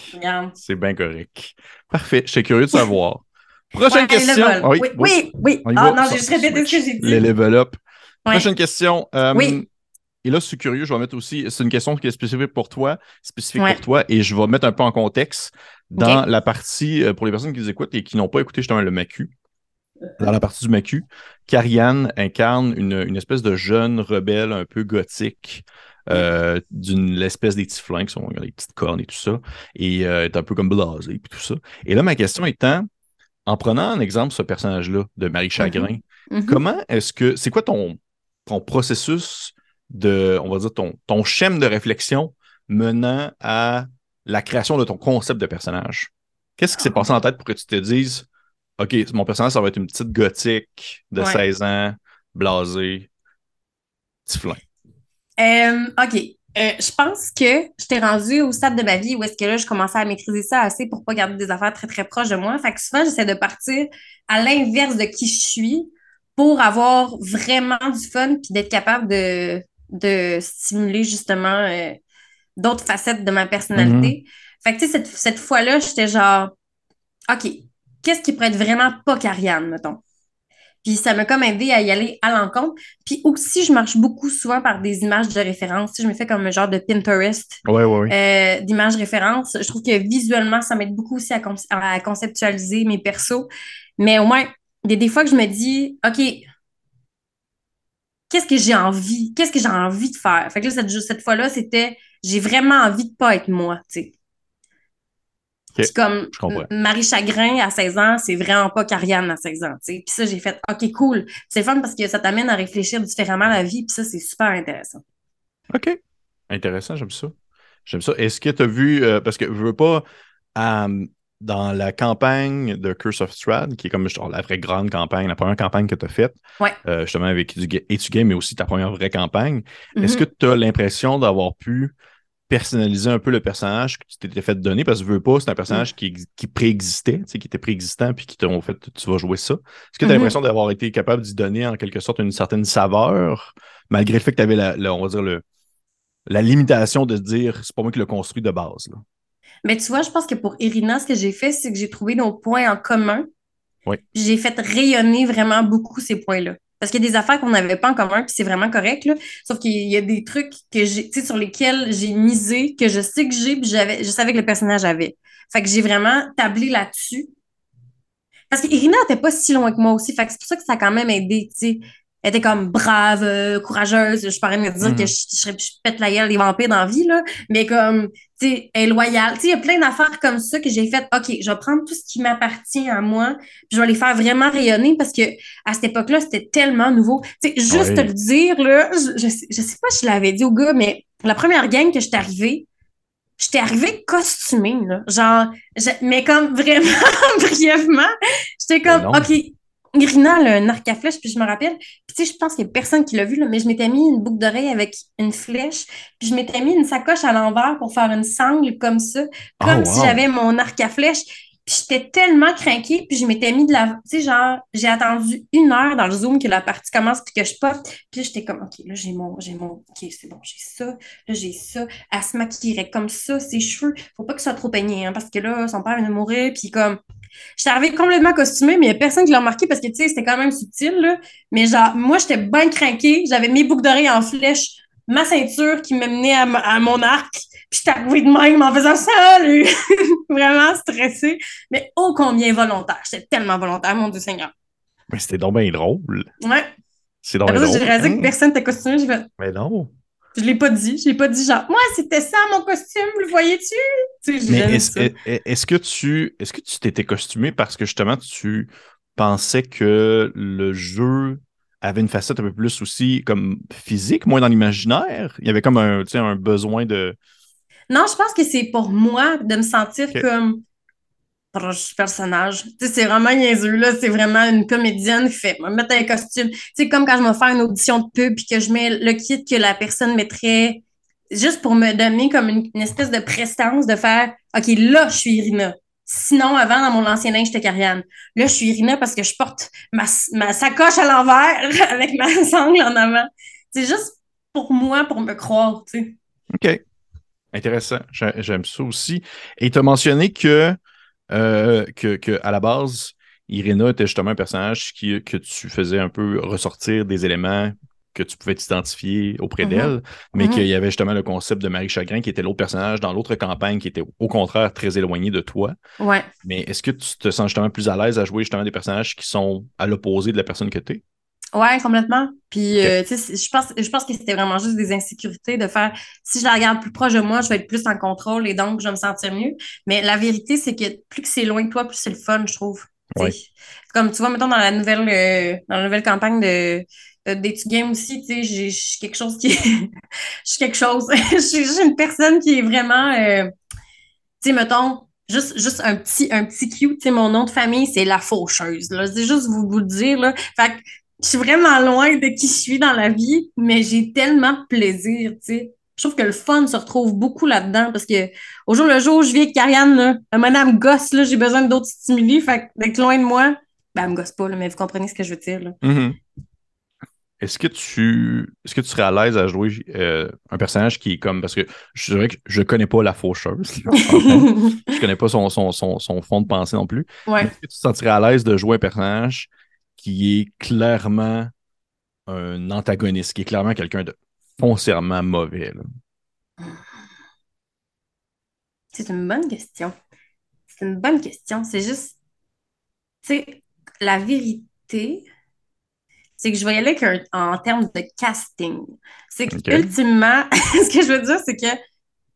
C'est bien correct. Parfait, j'étais curieux de savoir. Prochaine Ouais, question. Ah Oui, oui, oui. Ah non, j'ai juste répété ce que j'ai dit. Le level up. Ouais. Prochaine question. Euh, Oui. Et là, je suis curieux, je vais mettre aussi, c'est une question qui est spécifique pour toi, spécifique Ouais. pour toi, et je vais mettre un peu en contexte dans la partie, euh, pour les personnes qui nous écoutent et qui n'ont pas écouté justement le MACU, dans la partie du MACU, Karian incarne une, une espèce de jeune rebelle un peu gothique, euh, d'une espèce des petits qui sont les petites cornes et tout ça, et euh, est un peu comme blasé et tout ça. Et là, ma question étant, en prenant en exemple ce personnage-là de Marie Chagrin, Mhm. Comment est-ce que c'est quoi ton, ton processus de, on va dire, ton, ton schème de réflexion menant à la création de ton concept de personnage? Qu'est-ce qui s'est passé en tête pour que tu te dises OK, mon personnage, ça va être une petite gothique de Ouais. 16 ans, blasée, tiflin. Euh, OK. Euh, je pense que j'étais rendue au stade de ma vie où est-ce que là, je commençais à maîtriser ça assez pour pas garder des affaires très, très proches de moi. Fait que souvent, j'essaie de partir à l'inverse de qui je suis pour avoir vraiment du fun puis d'être capable de, de stimuler justement euh, d'autres facettes de ma personnalité. Fait que, tu sais, cette, cette fois-là, j'étais genre, OK, qu'est-ce qui pourrait être vraiment pas Karianne, mettons? Puis ça m'a comme aidé à y aller à l'encontre. Puis aussi, je marche beaucoup souvent par des images de référence. Je me fais comme un genre de Pinterest Ouais, ouais, ouais. euh, d'images références. Je trouve que visuellement, ça m'aide beaucoup aussi à, con- à conceptualiser mes persos. Mais au moins, il y a des fois que je me dis, OK, qu'est-ce que j'ai envie? Qu'est-ce que j'ai envie de faire? Fait que là, cette, cette fois-là, c'était, j'ai vraiment envie de pas être moi, tu sais. Puis comme Marie Chagrin à 16 ans, c'est vraiment pas Karianne à 16 ans, tu sais. Puis ça, j'ai fait, OK, cool. C'est fun parce que ça t'amène à réfléchir différemment à la vie, puis ça, c'est super intéressant. OK. Intéressant, j'aime ça. J'aime ça. Est-ce que tu as vu, euh, parce que je veux pas, euh, dans la campagne de Curse of Strahd, qui est comme genre, la vraie grande campagne, la première campagne que tu as faite, Ouais. euh, justement avec du ga- Etu Game, mais aussi ta première vraie campagne, est-ce Mhm. que tu as l'impression d'avoir pu personnaliser un peu le personnage que tu t'étais fait donner? Parce que veux pas, c'est un personnage qui, ex- qui préexistait, tu sais, qui était préexistant, puis qui t'ont fait, tu vas jouer ça. Est-ce que tu as Mhm. l'impression d'avoir été capable d'y donner en quelque sorte une certaine saveur, malgré le fait que tu avais la, la- on va dire le, la limitation de se dire c'est pas moi qui l'ai construit de base. Là? Mais tu vois, je pense que pour Irina, ce que j'ai fait, c'est que j'ai trouvé nos points en commun. Oui. J'ai fait rayonner vraiment beaucoup ces points-là. Parce qu'il y a des affaires qu'on n'avait pas en commun, puis c'est vraiment correct, là. Sauf qu'il y a des trucs que j'ai, sur lesquels j'ai misé, que je sais que j'ai, puis j'avais, je savais que le personnage avait. Fait que j'ai vraiment tablé là-dessus. Parce qu'Irina n'était pas si loin que moi aussi. Fait que c'est pour ça que ça a quand même aidé, tu sais. Elle était comme brave, euh, courageuse. Je pourrais me dire que je, je, serais- je pète la gueule des vampires dans la vie, là. Mais comme, tu sais, elle est loyale. Tu sais, il y a plein d'affaires comme ça que j'ai fait. OK, je vais prendre tout ce qui m'appartient à moi, puis je vais les faire vraiment rayonner parce que à cette époque-là, c'était tellement nouveau. Tu sais, juste te le dire, là, je, je, sais, je sais pas si je l'avais dit au gars, mais la première game que j'étais arrivée, j'étais arrivée costumée, là. Genre, je- mais comme vraiment brièvement, j'étais comme. OK, Irina, a un arc à flèche, puis je me rappelle. Puis tu sais, je pense qu'il y a personne qui l'a vu, là, mais je m'étais mis une boucle d'oreille avec une flèche, puis je m'étais mis une sacoche à l'envers pour faire une sangle comme ça, comme Oh, si j'avais mon arc à flèche. Puis j'étais tellement craquée, puis je m'étais mis de la... Tu sais, genre, j'ai attendu une heure dans le Zoom que la partie commence, puis que je pop. Puis j'étais comme, OK, là, j'ai mon... j'ai mon... OK, c'est bon, j'ai ça. Là, j'ai ça. Elle se maquillerait comme ça, ses cheveux. Faut pas que ce soit trop peigné, hein, parce que là, son père vient de mourir, puis comme... J'étais arrivée complètement costumée, mais il n'y a personne qui l'a remarqué parce que, tu sais, c'était quand même subtil, là. Mais genre, moi, j'étais bien craquée. J'avais mes boucles d'oreilles en flèche, ma ceinture qui me menait à, à mon arc. Puis j'étais arrivée de même en faisant salut! Vraiment stressée, mais ô combien volontaire. J'étais tellement volontaire, mon Dieu Seigneur. Mais c'était donc bien drôle. Ouais. C'est ça, j'ai drôle. réalisé que personne n'était costumé. J'ai fait, Mais non. Je l'ai pas dit. Je l'ai pas dit, genre, moi, c'était ça mon costume, le voyais-tu? Tu sais, Mais est-ce est- que tu est-ce que tu t'étais costumé parce que justement tu pensais que le jeu avait une facette un peu plus aussi comme physique, moins dans l'imaginaire? Il y avait comme un, un besoin de. Non, je pense que c'est pour moi de me sentir comme proche personnage. C'est vraiment niaiseux, là. C'est vraiment une comédienne qui fait, me mettre un costume. Tu sais, comme quand je vais faire une audition de pub puis que je mets le kit que la personne mettrait juste pour me donner comme une, espèce de prestance de faire, OK, là, je suis Irina. Sinon, avant, dans mon ancien linge, j'étais Karianne. Là, je suis Irina parce que je porte ma, ma sacoche à l'envers avec ma sangle en avant. C'est juste pour moi, pour me croire, tu sais. OK. Intéressant. J'ai- J'aime ça aussi. Et tu as mentionné que, euh, que, que, à la base, Irina était justement un personnage qui, que tu faisais un peu ressortir des éléments que tu pouvais t'identifier auprès Mhm. d'elle, mais Mhm. qu'il y avait justement le concept de Marie Chagrin qui était l'autre personnage dans l'autre campagne qui était au contraire très éloigné de toi. Ouais. Mais est-ce que tu te sens justement plus à l'aise à jouer justement des personnages qui sont à l'opposé de la personne que tu es? Ouais, complètement. Puis, euh, tu sais, je pense, je pense que c'était vraiment juste des insécurités de faire, si je la regarde plus proche de moi, je vais être plus en contrôle et donc je vais me sentir mieux. Mais la vérité, c'est que plus que c'est loin de toi, plus c'est le fun, je trouve. Tu sais. Ouais. Comme tu vois, mettons, dans la nouvelle, euh, dans la nouvelle campagne de, de to Game aussi, tu sais, j'ai- je suis quelque chose qui, je suis quelque chose. Je suis juste une personne qui est vraiment, euh, tu sais, mettons, Juste, juste un petit, un petit cue, tu sais, mon nom de famille, c'est la faucheuse. Là. C'est juste vous, vous le dire. Là. Fait que je suis vraiment loin de qui je suis dans la vie, mais j'ai tellement de plaisir, tu sais. Je trouve que le fun se retrouve beaucoup là-dedans parce que au jour le jour, je vis avec Karianne, là, madame gosse, là, j'ai besoin d'autres stimuli, fait d'être loin de moi, ben, elle me gosse pas, là, mais vous comprenez ce que je veux dire, là. Mhm. Est-ce que tu est-ce que tu serais à l'aise à jouer euh, un personnage qui est comme parce que je dirais que je connais pas la faucheuse. je connais pas son, son, son, son fond de pensée non plus. ouais. Est-ce que tu te sentirais à l'aise de jouer un personnage qui est clairement un antagoniste, qui est clairement quelqu'un de foncièrement mauvais? là? C'est une bonne question. C'est une bonne question. C'est juste, tu sais, la vérité, c'est que je aller avec un- en termes de casting. C'est que, Ok. ultimement, ce que je veux dire, c'est que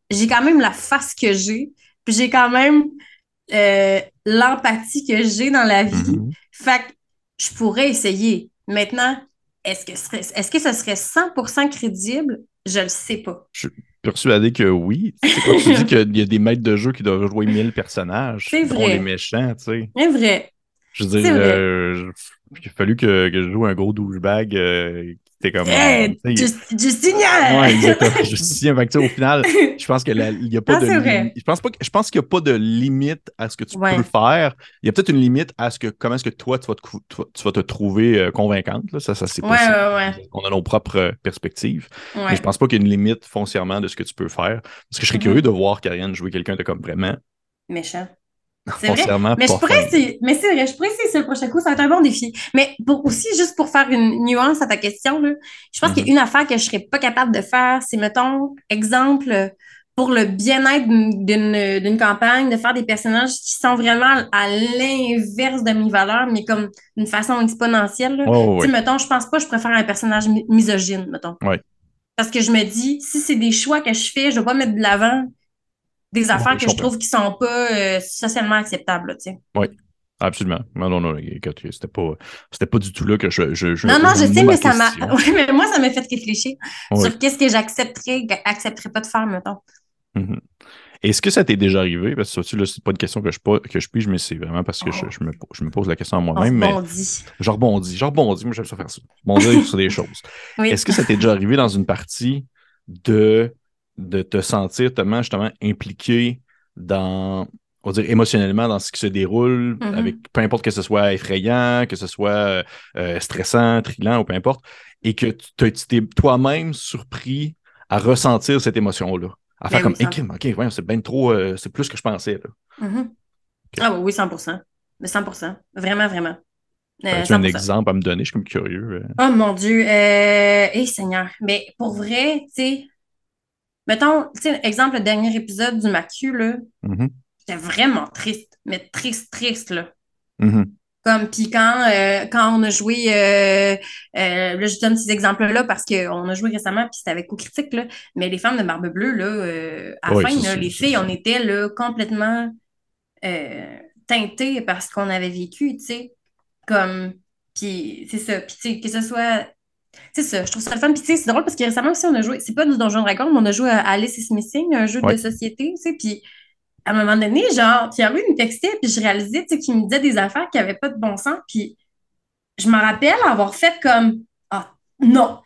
j'ai quand même la face que j'ai, puis j'ai quand même euh, l'empathie que j'ai dans la vie. Mhm. Fait que je pourrais essayer. Maintenant, est-ce que, ce serait- est-ce que ça serait 100% crédible? Je le sais pas. Persuadé que oui. Quand tu dis qu'il y a des maîtres de jeu qui doivent jouer 1000 personnages, C'est dont vrai. les méchants, tu sais. C'est vrai. Je veux dire, euh, je- il a fallu que, que je joue un gros douchebag euh, qui était comme. Hey, Just- Justinien! Ouais, exactement. Justicien. Fait que, au final, je pense que la- il y a pas Ah, de lim-. Je pense pas que- je pense qu'il n'y a pas de limite à ce que tu Ouais. peux faire. Il y a peut-être une limite à ce que comment est-ce que toi tu vas te, cou- tu vas te trouver euh, convaincante. Là. Ça, ça c'est Ouais, possible. On a nos propres euh, perspectives. Mais je pense pas qu'il y ait une limite foncièrement de ce que tu peux faire. Parce que je serais Mhm. curieux de voir Karianne jouer quelqu'un de comme vraiment Méchant. C'est vrai? Mais je pourrais. Mais c'est vrai, je pourrais essayer ça le prochain coup. Ça va être un bon défi. Mais pour aussi, juste pour faire une nuance à ta question, là, je pense Mhm. qu'il y a une affaire que je serais pas capable de faire. C'est, mettons, exemple, pour le bien-être d'une- campagne, de faire des personnages qui sont vraiment à l'inverse de mes valeurs, mais comme d'une façon exponentielle. là. Oh, Tu oui. sais, mettons, je pense pas que je préfère un personnage mi- misogyne, mettons. Ouais. Parce que je me dis, si c'est des choix que je fais, je vais pas mettre de l'avant des affaires je que je trouve qui sont pas euh, socialement acceptables, là, tu sais. Absolument. Non, non, non, c'était pas, c'était pas du tout là que je. je, je Non, non, je sais, ma mais ça m'a. Ouais, mais moi, ça m'a fait réfléchir sur qu'est-ce que j'accepterais, accepterais pas de faire, mettons. Mhm. Est-ce que ça t'est déjà arrivé? Parce que ça, là, c'est pas une question que je, que je pige, mais c'est vraiment parce que je, Oh. je me, je me pose la question à moi-même. Mais je rebondis, je rebondis. Moi, j'aime ça faire ça. Rebondir sur des choses. Oui. Est-ce que ça t'est déjà arrivé dans une partie de, de te sentir tellement justement impliqué dans, on va dire émotionnellement dans ce qui se déroule, Mhm. avec peu importe que ce soit effrayant, que ce soit euh, stressant, trillant ou peu importe, et que tu t'es- toi-même surpris à ressentir cette émotion-là. À faire Ben comme, oui, ok, ouais, c'est bien trop, euh, c'est plus que je pensais. Là. Mhm. Ah oui, oui, 100%. Mais 100%. Vraiment, vraiment. Euh, un 100%. exemple à me donner? Je suis comme curieux. euh. Oh mon Dieu. Euh... Eh Seigneur. Mais pour vrai, tu sais, mettons, tu sais, exemple, le dernier épisode du Macu, là, j'étais vraiment triste. Mais triste, triste, là. Mhm. Comme, puis quand, euh, quand on a joué, euh, euh, là, je donne ces exemples-là parce qu'on a joué récemment, puis c'était avec coup critique, là, mais les femmes de Barbe Bleue, là, à la fin, là, les filles, on était là, complètement teintées par ce qu'on avait vécu, tu sais. Comme, puis c'est ça, puis tu sais, que ce soit... C'est ça, je trouve ça le fun. Puis tu sais, c'est drôle parce que récemment aussi, on a joué, c'est pas du Donjon Dragon, mais on a joué à Alice is Missing, un jeu Ouais. de société, tu sais, puis à un moment donné, genre, Pierre-Louis me textait, puis je réalisais, tu sais, qu'il me disait des affaires qui n'avaient pas de bon sens, puis je me rappelle avoir fait comme, ah, non,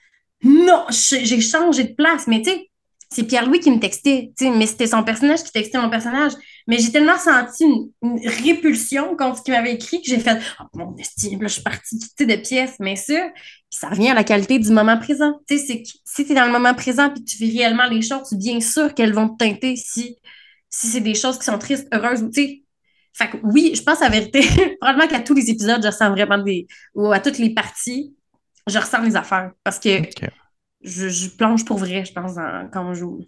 non, j'ai j'ai changé de place, mais tu sais, c'est Pierre-Louis qui me textait, mais c'était son personnage qui textait mon personnage. Mais j'ai tellement senti une, répulsion contre ce qu'il m'avait écrit que j'ai fait, oh, mon estime, là, je suis partie sais, de pièces, mais ça, ça revient à la qualité du moment présent. C'est si tu es dans le moment présent puis que tu vis réellement les choses, bien sûr qu'elles vont te teinter si, si c'est des choses qui sont tristes, heureuses ou, tu. Fait que oui, je pense la vérité, probablement qu'à tous les épisodes, je ressens vraiment des, ou à toutes les parties, je ressens les affaires parce que. Je, je plonge pour vrai, je pense, quand on joue.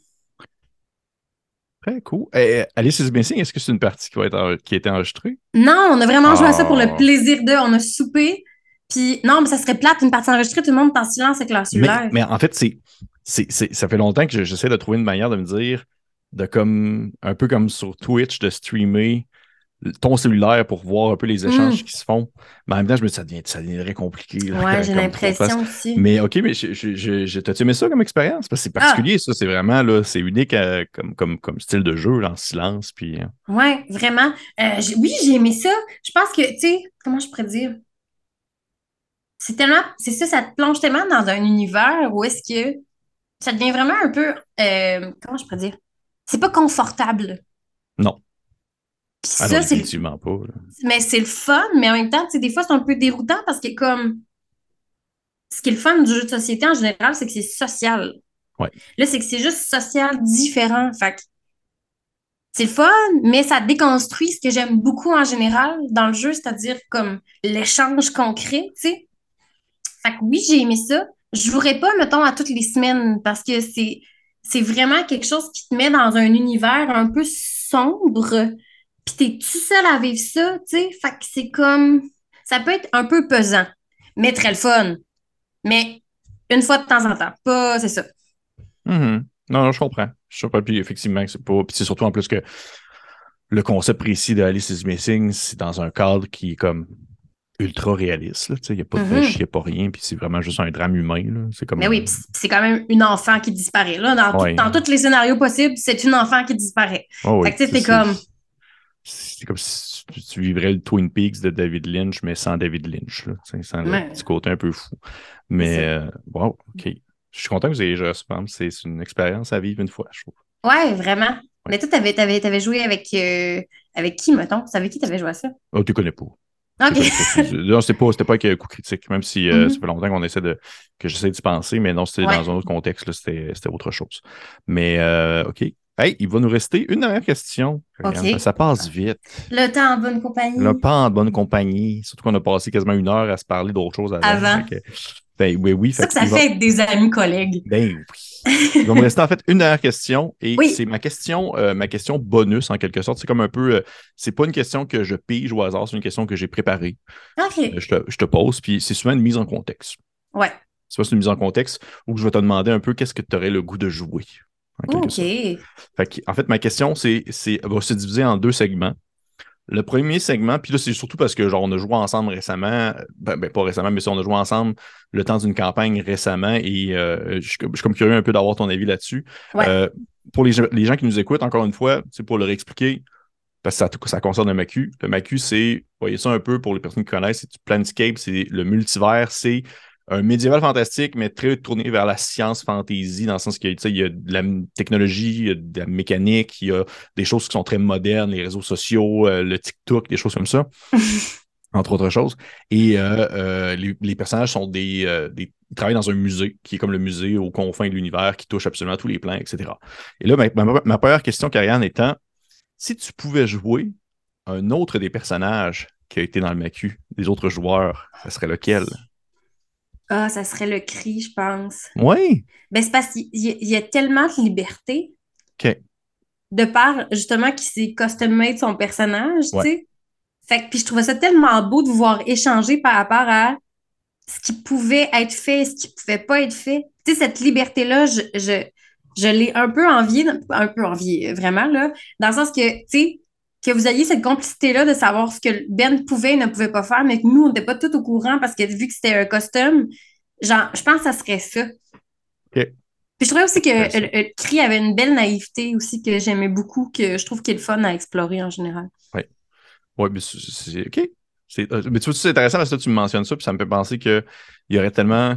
Très cool. Eh, Alice is Missing, est-ce que c'est une partie qui, va être en- qui a été enregistrée? Non, on a vraiment joué à ça pour Ah. le plaisir de. On a soupé. Puis non, mais ça serait plate, une partie enregistrée, tout le monde est en silence avec leur Mais, cellulaire. mais en fait, c'est, c'est, c'est- ça fait longtemps que je- j'essaie de trouver une manière de me dire, de comme, un peu comme sur Twitch, de streamer ton cellulaire pour voir un peu les échanges qui se font. Mais en même temps, je me dis, ça, devient, ça deviendrait compliqué. Ouais, j'ai l'impression aussi. Mais OK, mais je, je, je, t'as aimé ça comme expérience? Parce que c'est ah! particulier, ça. C'est vraiment, là, c'est unique comme, comme, comme style de jeu, là, en silence. Puis... Ouais, vraiment. oui, j'ai aimé ça. Je pense que, tu sais, comment je pourrais dire? c'est tellement, c'est ça, ça te plonge tellement dans un univers où est-ce que ça devient vraiment un peu, euh, comment je pourrais dire, c'est pas confortable. Non. Ah ça, c'est pas. Mais c'est le fun, mais en même temps, des fois, c'est un peu déroutant parce que comme, ce qui est le fun du jeu de société en général, c'est que c'est social. Ouais. Là, c'est que c'est juste social différent. Fait c'est le fun, mais ça déconstruit ce que j'aime beaucoup en général dans le jeu, c'est-à-dire comme l'échange concret, tu sais. Fait que oui, j'ai aimé ça. Je jouerai pas, mettons, à toutes les semaines parce que c'est, c'est vraiment quelque chose qui te met dans un univers un peu sombre. Puis t'es tout seul à vivre ça, tu sais. Fait que c'est comme. Ça peut être un peu pesant, mais très le fun. Mais une fois de temps en temps. Pas, c'est ça. Mm-hmm. Non, non, je comprends. Je comprends. Puis effectivement, c'est pas. Puis c'est surtout en plus que le concept précis de Alice is Missing, c'est dans un cadre qui est comme ultra réaliste. Il n'y a pas de mm-hmm. il n'y a pas rien, puis c'est vraiment juste un drame humain. C'est comme Mais oui, c'est quand même une enfant qui disparaît. Là, dans, tous les scénarios possibles, c'est une enfant qui disparaît. Oh, c'est comme. C'est comme si tu vivrais le Twin Peaks de David Lynch, mais sans David Lynch. Là, sans le petit côté un peu fou. Mais euh, wow, OK. Je suis content que vous ayez joué à C'est une expérience à vivre une fois, je trouve. Ouais, vraiment. Mais toi, tu avais, avais, joué avec, euh, avec qui, mettons? Tu savais qui t'avais joué à ça? Oh, tu connais pas. OK. Non, c'était pas, pas avec un coup critique, même si euh, mm-hmm. ça fait longtemps qu'on essaie de que j'essaie d'y penser, mais non, c'était dans un autre contexte, c'était autre chose. Mais euh, OK. Hey, il va nous rester une dernière question. Ça passe vite. Le temps en bonne compagnie. Le temps en bonne compagnie. Surtout qu'on a passé quasiment une heure à se parler d'autre chose avant. avant. ben, oui, oui. C'est ça que ça fait des amis collègues. Ben oui. Il va me rester en fait une dernière question et c'est ma question, euh, ma question bonus en quelque sorte. C'est comme un peu, euh, c'est pas une question que je pige au hasard, c'est une question que j'ai préparée. Euh, je, te, pose, puis c'est souvent une mise en contexte. Ouais. C'est pas une mise en contexte où je vais te demander un peu qu'est-ce que tu aurais le goût de jouer. En OK. Fait en fait, ma question, c'est, c'est, va se diviser en deux segments. Le premier segment, puis là, c'est surtout parce que genre on a joué ensemble récemment, ben, ben pas récemment, mais si on a joué ensemble le temps d'une campagne récemment et euh, je, suis comme curieux un peu d'avoir ton avis là-dessus. Euh, pour les, gens qui nous écoutent, encore une fois, c'est pour leur expliquer, parce que ça, ça concerne le MACU. Le MACU, c'est, voyez ça un peu pour les personnes qui connaissent, c'est Planescape, c'est le multivers, c'est un médiéval fantastique, mais très tourné vers la science fantasy, dans le sens qu'il y a de la technologie, il y a de la mécanique, il y a des choses qui sont très modernes, les réseaux sociaux, euh, le TikTok, des choses comme ça, entre autres choses. Et euh, euh, les, personnages sont des, des, Ils travaillent dans un musée, qui est comme le musée aux confins de l'univers, qui touche absolument tous les plans, etc. Et là, ma, première question, Karianne, étant si tu pouvais jouer un autre des personnages qui a été dans le MACU, des autres joueurs, ce serait lequel? Ah, ça serait le cri, je pense. Oui. Ben, c'est parce qu'il y, a tellement de liberté. OK. De part, justement, qu'il s'est custom-made son personnage, tu sais. Fait que, puis je trouvais ça tellement beau de voir échanger par rapport à ce qui pouvait être fait, ce qui pouvait pas être fait. Tu sais, cette liberté-là, je, je, je l'ai un peu enviée, un peu enviée, vraiment, là, dans le sens que, tu sais, que vous ayez cette complicité-là de savoir ce que Ben pouvait et ne pouvait pas faire, mais que nous, on n'était pas tout au courant parce que vu que c'était un costume, genre, je pense que ça serait ça. OK. Puis je trouvais aussi que le, cri avait une belle naïveté aussi que j'aimais beaucoup, que je trouve qu'il est le fun à explorer en général. Oui. Oui, mais c'est OK. Euh, mais tu vois, c'est intéressant parce que tu me mentionnes ça, puis ça me fait penser qu'il y aurait tellement.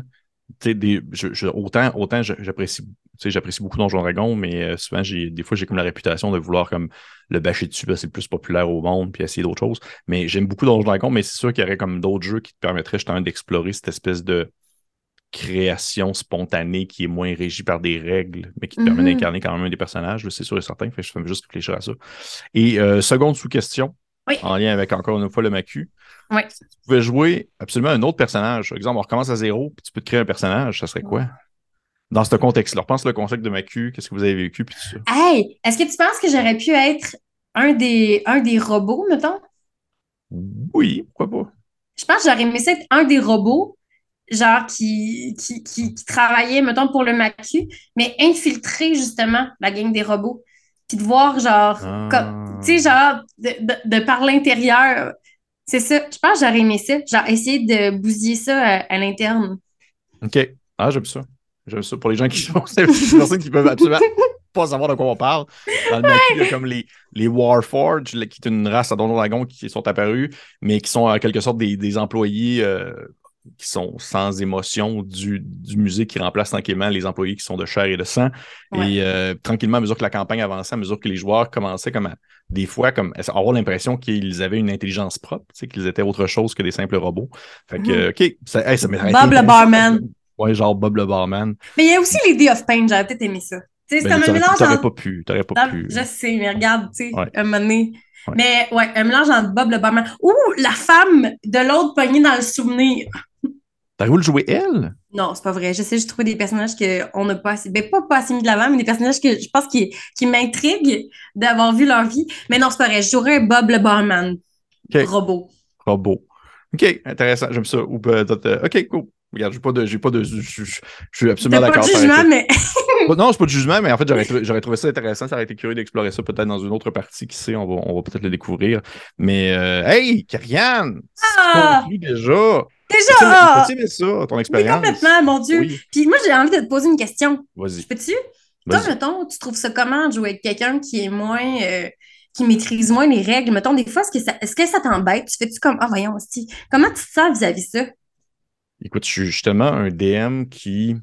Des, autant, autant j'apprécie j'apprécie beaucoup Donjon Dragon, mais euh, souvent, j'ai, des fois, j'ai comme la réputation de vouloir comme le bâcher dessus parce que c'est le plus populaire au monde, puis essayer d'autres choses. Mais j'aime beaucoup Donjon Dragon, mais c'est sûr qu'il y aurait comme d'autres jeux qui te permettraient justement d'explorer cette espèce de création spontanée qui est moins régie par des règles, mais qui te permet mm-hmm. d'incarner quand même des personnages, c'est sûr et certain. Fait je fais juste réfléchir à ça. Et euh, seconde sous-question, en lien avec encore une fois le Macu. Oui. Si tu pouvais jouer absolument un autre personnage, par exemple, on recommence à zéro, puis tu peux te créer un personnage, ça serait quoi? dans ce contexte-là. Pense le concept de Macu, qu'est-ce que vous avez vécu, puis tout ça. Hey, est-ce que tu penses que j'aurais pu être un des, un des robots, mettons? Oui, pourquoi pas? Je pense que j'aurais aimé ça être un des robots, genre qui, qui, qui, travaillait, mettons, pour le Macu, mais infiltrer justement la gang des robots. Puis de voir, genre, ah. Tu sais, genre, de, de, par l'intérieur. C'est ça. Je pense que j'aurais aimé ça. Genre, essayer de bousiller ça à, à l'interne. OK. Ah, j'aime ça. J'aime ça. Pour les gens qui sont des personnes qui peuvent absolument pas savoir de quoi on parle. Dans le maquis, il y a comme les, les Warforged, qui est une race à Donjon Dragon qui sont apparus, mais qui sont en quelque sorte des, des employés euh, qui sont sans émotion du, du, musée qui remplacent tranquillement les employés qui sont de chair et de sang. Ouais. Et euh, tranquillement, à mesure que la campagne avançait, à mesure que les joueurs commençaient comme à, des fois comme à avoir l'impression qu'ils avaient une intelligence propre, qu'ils étaient autre chose que des simples robots. Fait que, Mhm. OK, ça, hey, ça Bob le barman. Ouais, genre Bob le barman. Mais il y a aussi les Day of Pain. J'aurais peut-être aimé ça. Tu sais, c'est Ben, un mélange T'aurais pas pu, t'aurais pas Non, pu. Je sais, mais regarde, tu sais, Ouais. un moment donné. Ouais. Mais ouais, un mélange entre Bob le barman. Ou la femme de l'autre poignée dans le souvenir. T'arrives le jouer elle? Non, c'est pas vrai. J'essaie de trouver des personnages qu'on n'a pas assez. Ben, pas, pas assez mis de l'avant, mais des personnages que je pense qui, qui m'intriguent d'avoir vu leur vie. Mais non, c'est pas vrai. Je jouerais Bob le barman. Robot. Robot. OK, intéressant, j'aime ça. Ou peut-être. euh, OK, cool. Regarde, j'ai pas de. J'ai pas de. Je, je- je- je suis absolument T'as pas d'accord. de jugement, mais Non, c'est pas de jugement, mais en fait, j'aurais trouvé, ça intéressant. Ça aurait été curieux d'explorer ça peut-être dans une autre partie. Qui sait, on va, on va peut-être le découvrir. Mais, euh, hey, Karianne! Ah! C'est déjà! Déjà, T'as-tu ah! t'as-tu aimé ça, ton expérience? complètement, mon Dieu. Oui, Puis moi, j'ai envie de te poser une question. vas-y. Peux-tu? Toi, mettons, tu trouves ça comment de jouer avec quelqu'un qui est moins. euh, qui maîtrise moins les règles? Mettons, des fois, est-ce que ça, est-ce que ça t'embête? Tu fais-tu comme. Ah, voyons, hostie. Comment tu te sens vis-à-vis ça? Écoute, je suis justement un DM qui,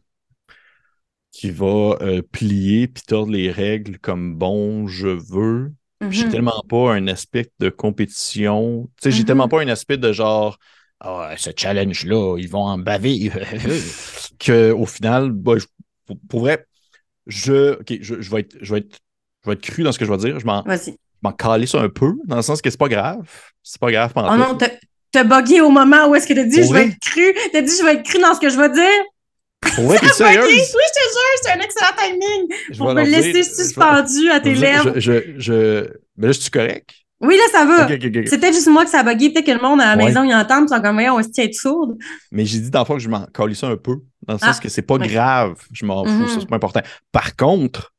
qui va euh, plier puis tordre les règles comme bon je veux. Puis J'ai Mhm. tellement pas un aspect de compétition. Tu sais, j'ai Mhm. tellement pas un aspect de genre, ah, ce challenge-là, ils vont en baver. Qu'au final, bah, je- pour, pour vrai, je, ok, je, je vais être, je, vais être, je vais être cru dans ce que je vais dire. Je m'en, m'en calisse un peu, dans le sens que c'est pas grave. C'est pas grave pendant Oh non, t'as- t'as bugué au moment où est-ce que t'as dit Pour je vais être cru. T'as dit je vais être cru dans ce que je vais dire. Pour vrai, t'es. Oui, je te jure, c'est un excellent timing. Je Pour me laisser dire- je vais- suspendu à tes je- lèvres. Je, je, je- Mais là, je suis correct? Oui, là, ça va. Ok, ok, ok. C'est peut-être juste moi que ça a bugué. Peut-être que le monde à la Ouais. maison, il entend, ils sont comme, on se tient être sourde? Mais j'ai dit dans le fond que je m'en calissais un peu, dans le sens Ah, que c'est pas ouais. grave, je m'en fous, Mhm. ça c'est pas important. Par contre,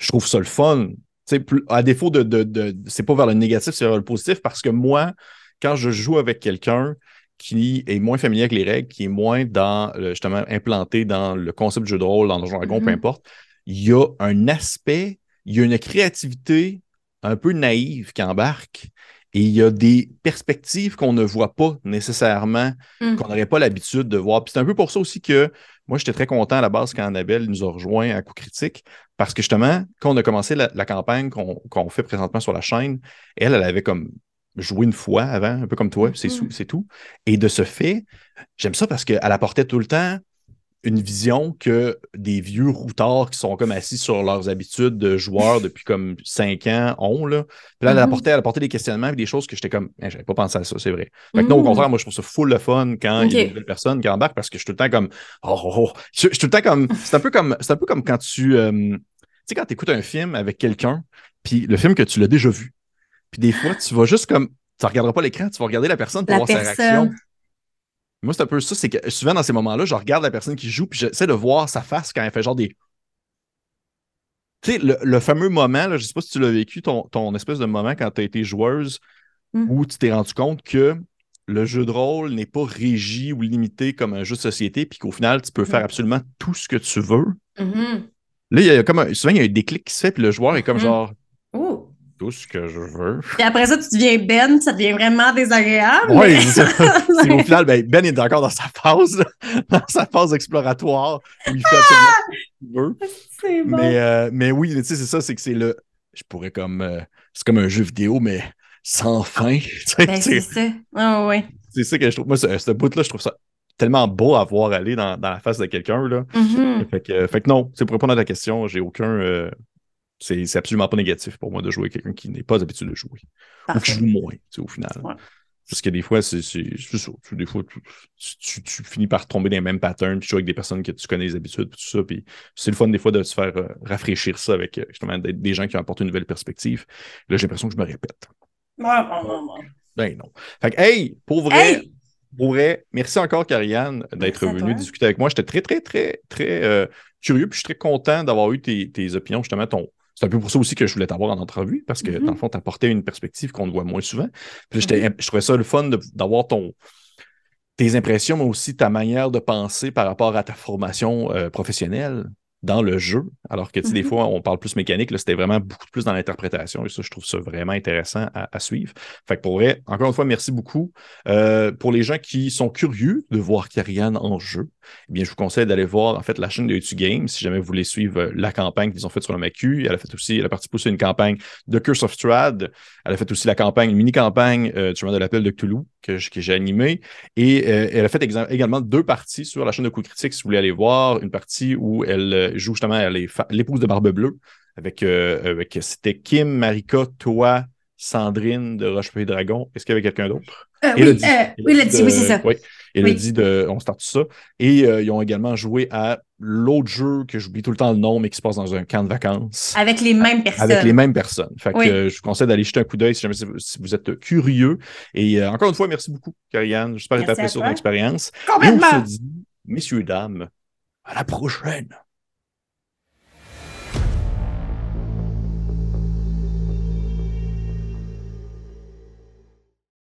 je trouve ça le fun. Tu sais, plus- à défaut de, de, de- c'est pas vers le négatif, c'est vers le positif, parce que moi, quand je joue avec quelqu'un qui est moins familier avec les règles, qui est moins dans justement implanté dans le concept du jeu de rôle, dans Donjon Dragon, peu Mhm. importe, il y a un aspect, il y a une créativité un peu naïve qui embarque. Et il y a des perspectives qu'on ne voit pas nécessairement Mm. qu'on n'aurait pas l'habitude de voir. Puis c'est un peu pour ça aussi que moi, j'étais très content à la base quand Annabelle nous a rejoint à Coup Critique, parce que justement, quand on a commencé la, la campagne qu'on fait présentement sur la chaîne, elle, elle avait comme joué une fois avant, un peu comme toi, c'est Mhm. sou- c'est tout. Et de ce fait, j'aime ça parce qu'elle apportait tout le temps une vision que des vieux routards qui sont comme assis sur leurs habitudes de joueurs depuis comme cinq ans ont. Là. Puis là, elle, Mhm. apportait, elle apportait des questionnements et des choses que j'étais comme, Eh, j'avais pas pensé à ça, c'est vrai. Fait que non, au Mhm. contraire, moi, je trouve ça full le fun quand il y a Ok. des nouvelles personnes qui embarquent parce que je suis tout le temps comme, oh, oh, oh. Je, je suis tout le temps comme, c'est un peu comme, c'est un peu comme quand tu, euh, tu sais, quand tu écoutes un film avec quelqu'un, puis le film que tu l'as déjà vu. Puis des fois, tu vas juste comme, tu regarderas pas l'écran, tu vas regarder la personne pour La voir sa personne. réaction. Moi, c'est un peu ça, c'est que souvent dans ces moments-là, je regarde la personne qui joue, puis j'essaie de voir sa face quand elle fait genre des. Tu sais, le, le fameux moment, là, je sais pas si tu l'as vécu, ton, ton espèce de moment quand tu as été joueuse, Mm. où tu t'es rendu compte que le jeu de rôle n'est pas régi ou limité comme un jeu de société, puis qu'au final, tu peux faire Mm. absolument tout ce que tu veux. Mhm. Là, il y a comme un- souvent, il y a un déclic qui se fait, puis le joueur est comme Mhm. genre. Tout ce que je veux. Puis après ça, tu deviens Ben, ça devient vraiment désagréable. Oui, c'est au final, ben, Ben est encore dans sa phase, là, dans sa phase exploratoire, où il fait absolument tout ce qu'il veut. C'est bon. Mais, euh, mais oui, tu sais, c'est ça, c'est que c'est le. Je pourrais comme. euh, c'est comme un jeu vidéo, mais sans fin. Ben, c'est ça. Ah c'est ça que je trouve. Moi, ce, ce bout-là, je trouve ça tellement beau à voir aller dans, dans la face de quelqu'un. là. Mhm. Fait, que, fait que non, c'est pour répondre à ta question, j'ai aucun. euh, c'est absolument pas négatif pour moi de jouer avec quelqu'un qui n'est pas habitué de jouer. Ou qui joue moins, tu sais, au final. Ouais. Parce que des fois, c'est Des fois, tu, tu- tu finis par tomber dans les mêmes patterns, puis tu joues avec des personnes que tu connais les habitudes, puis tout ça. Puis c'est le fun des fois de se faire euh, rafraîchir ça avec euh, justement des, gens qui ont apporté une nouvelle perspective. Là, j'ai l'impression que je me répète. Ouais, ouais, ouais, ouais. Ben non. Fait que, hey, pour vrai, Hey! pour vrai, merci encore, Karianne, d'être venue discuter avec moi. J'étais très, très, très, très euh, curieux, puis je suis très content d'avoir eu tes, tes opinions, justement, ton, c'est un peu pour ça aussi que je voulais t'avoir en entrevue, parce que Mhm. dans le fond, tu apportais une perspective qu'on voit moins souvent. Puis Mhm. j'étais- je trouvais ça le fun d'avoir ton tes impressions, mais aussi ta manière de penser par rapport à ta formation euh, professionnelle dans le jeu. Alors que, tu sais, des Mhm. fois, on parle plus mécanique, là, c'était vraiment beaucoup plus dans l'interprétation. Et ça, je trouve ça vraiment intéressant à, à suivre. Fait que pour vrai, encore une fois, merci beaucoup. Euh, pour les gens qui sont curieux de voir Karian en jeu, eh bien, je vous conseille d'aller voir, en fait, la chaîne de YouTube Games, si jamais vous voulez suivre euh, la campagne qu'ils ont faite sur le MACU. Elle a fait aussi, elle a participé aussi à une campagne de Curse of Strahd. Elle a fait aussi la campagne, une mini-campagne euh, du chemin de l'appel de Cthulhu que, j'ai animée. Et euh, elle a fait également deux parties sur la chaîne de Coup Critique, si vous voulez aller voir. Une partie où elle joue justement, l'épouse de Barbe Bleue, avec, euh, avec c'était Kim, Marika, toi, Sandrine de Roche-Pays Dragon. Est-ce qu'il y avait quelqu'un d'autre? Euh, oui, Élodie. euh, oui, oui, c'est ça. Oui, Élodie de On start ça. Et euh, ils ont également joué à l'autre jeu que j'oublie tout le temps le nom, mais qui se passe dans un camp de vacances. Avec les mêmes personnes. Avec les mêmes personnes. Fait Oui. euh, je vous conseille d'aller jeter un coup d'œil si jamais si vous- êtes curieux. Et euh, encore une fois, merci beaucoup, Karianne. J'espère que tu as apprécié ton expérience. Et on Complètement. se dit, messieurs, dames, à la prochaine.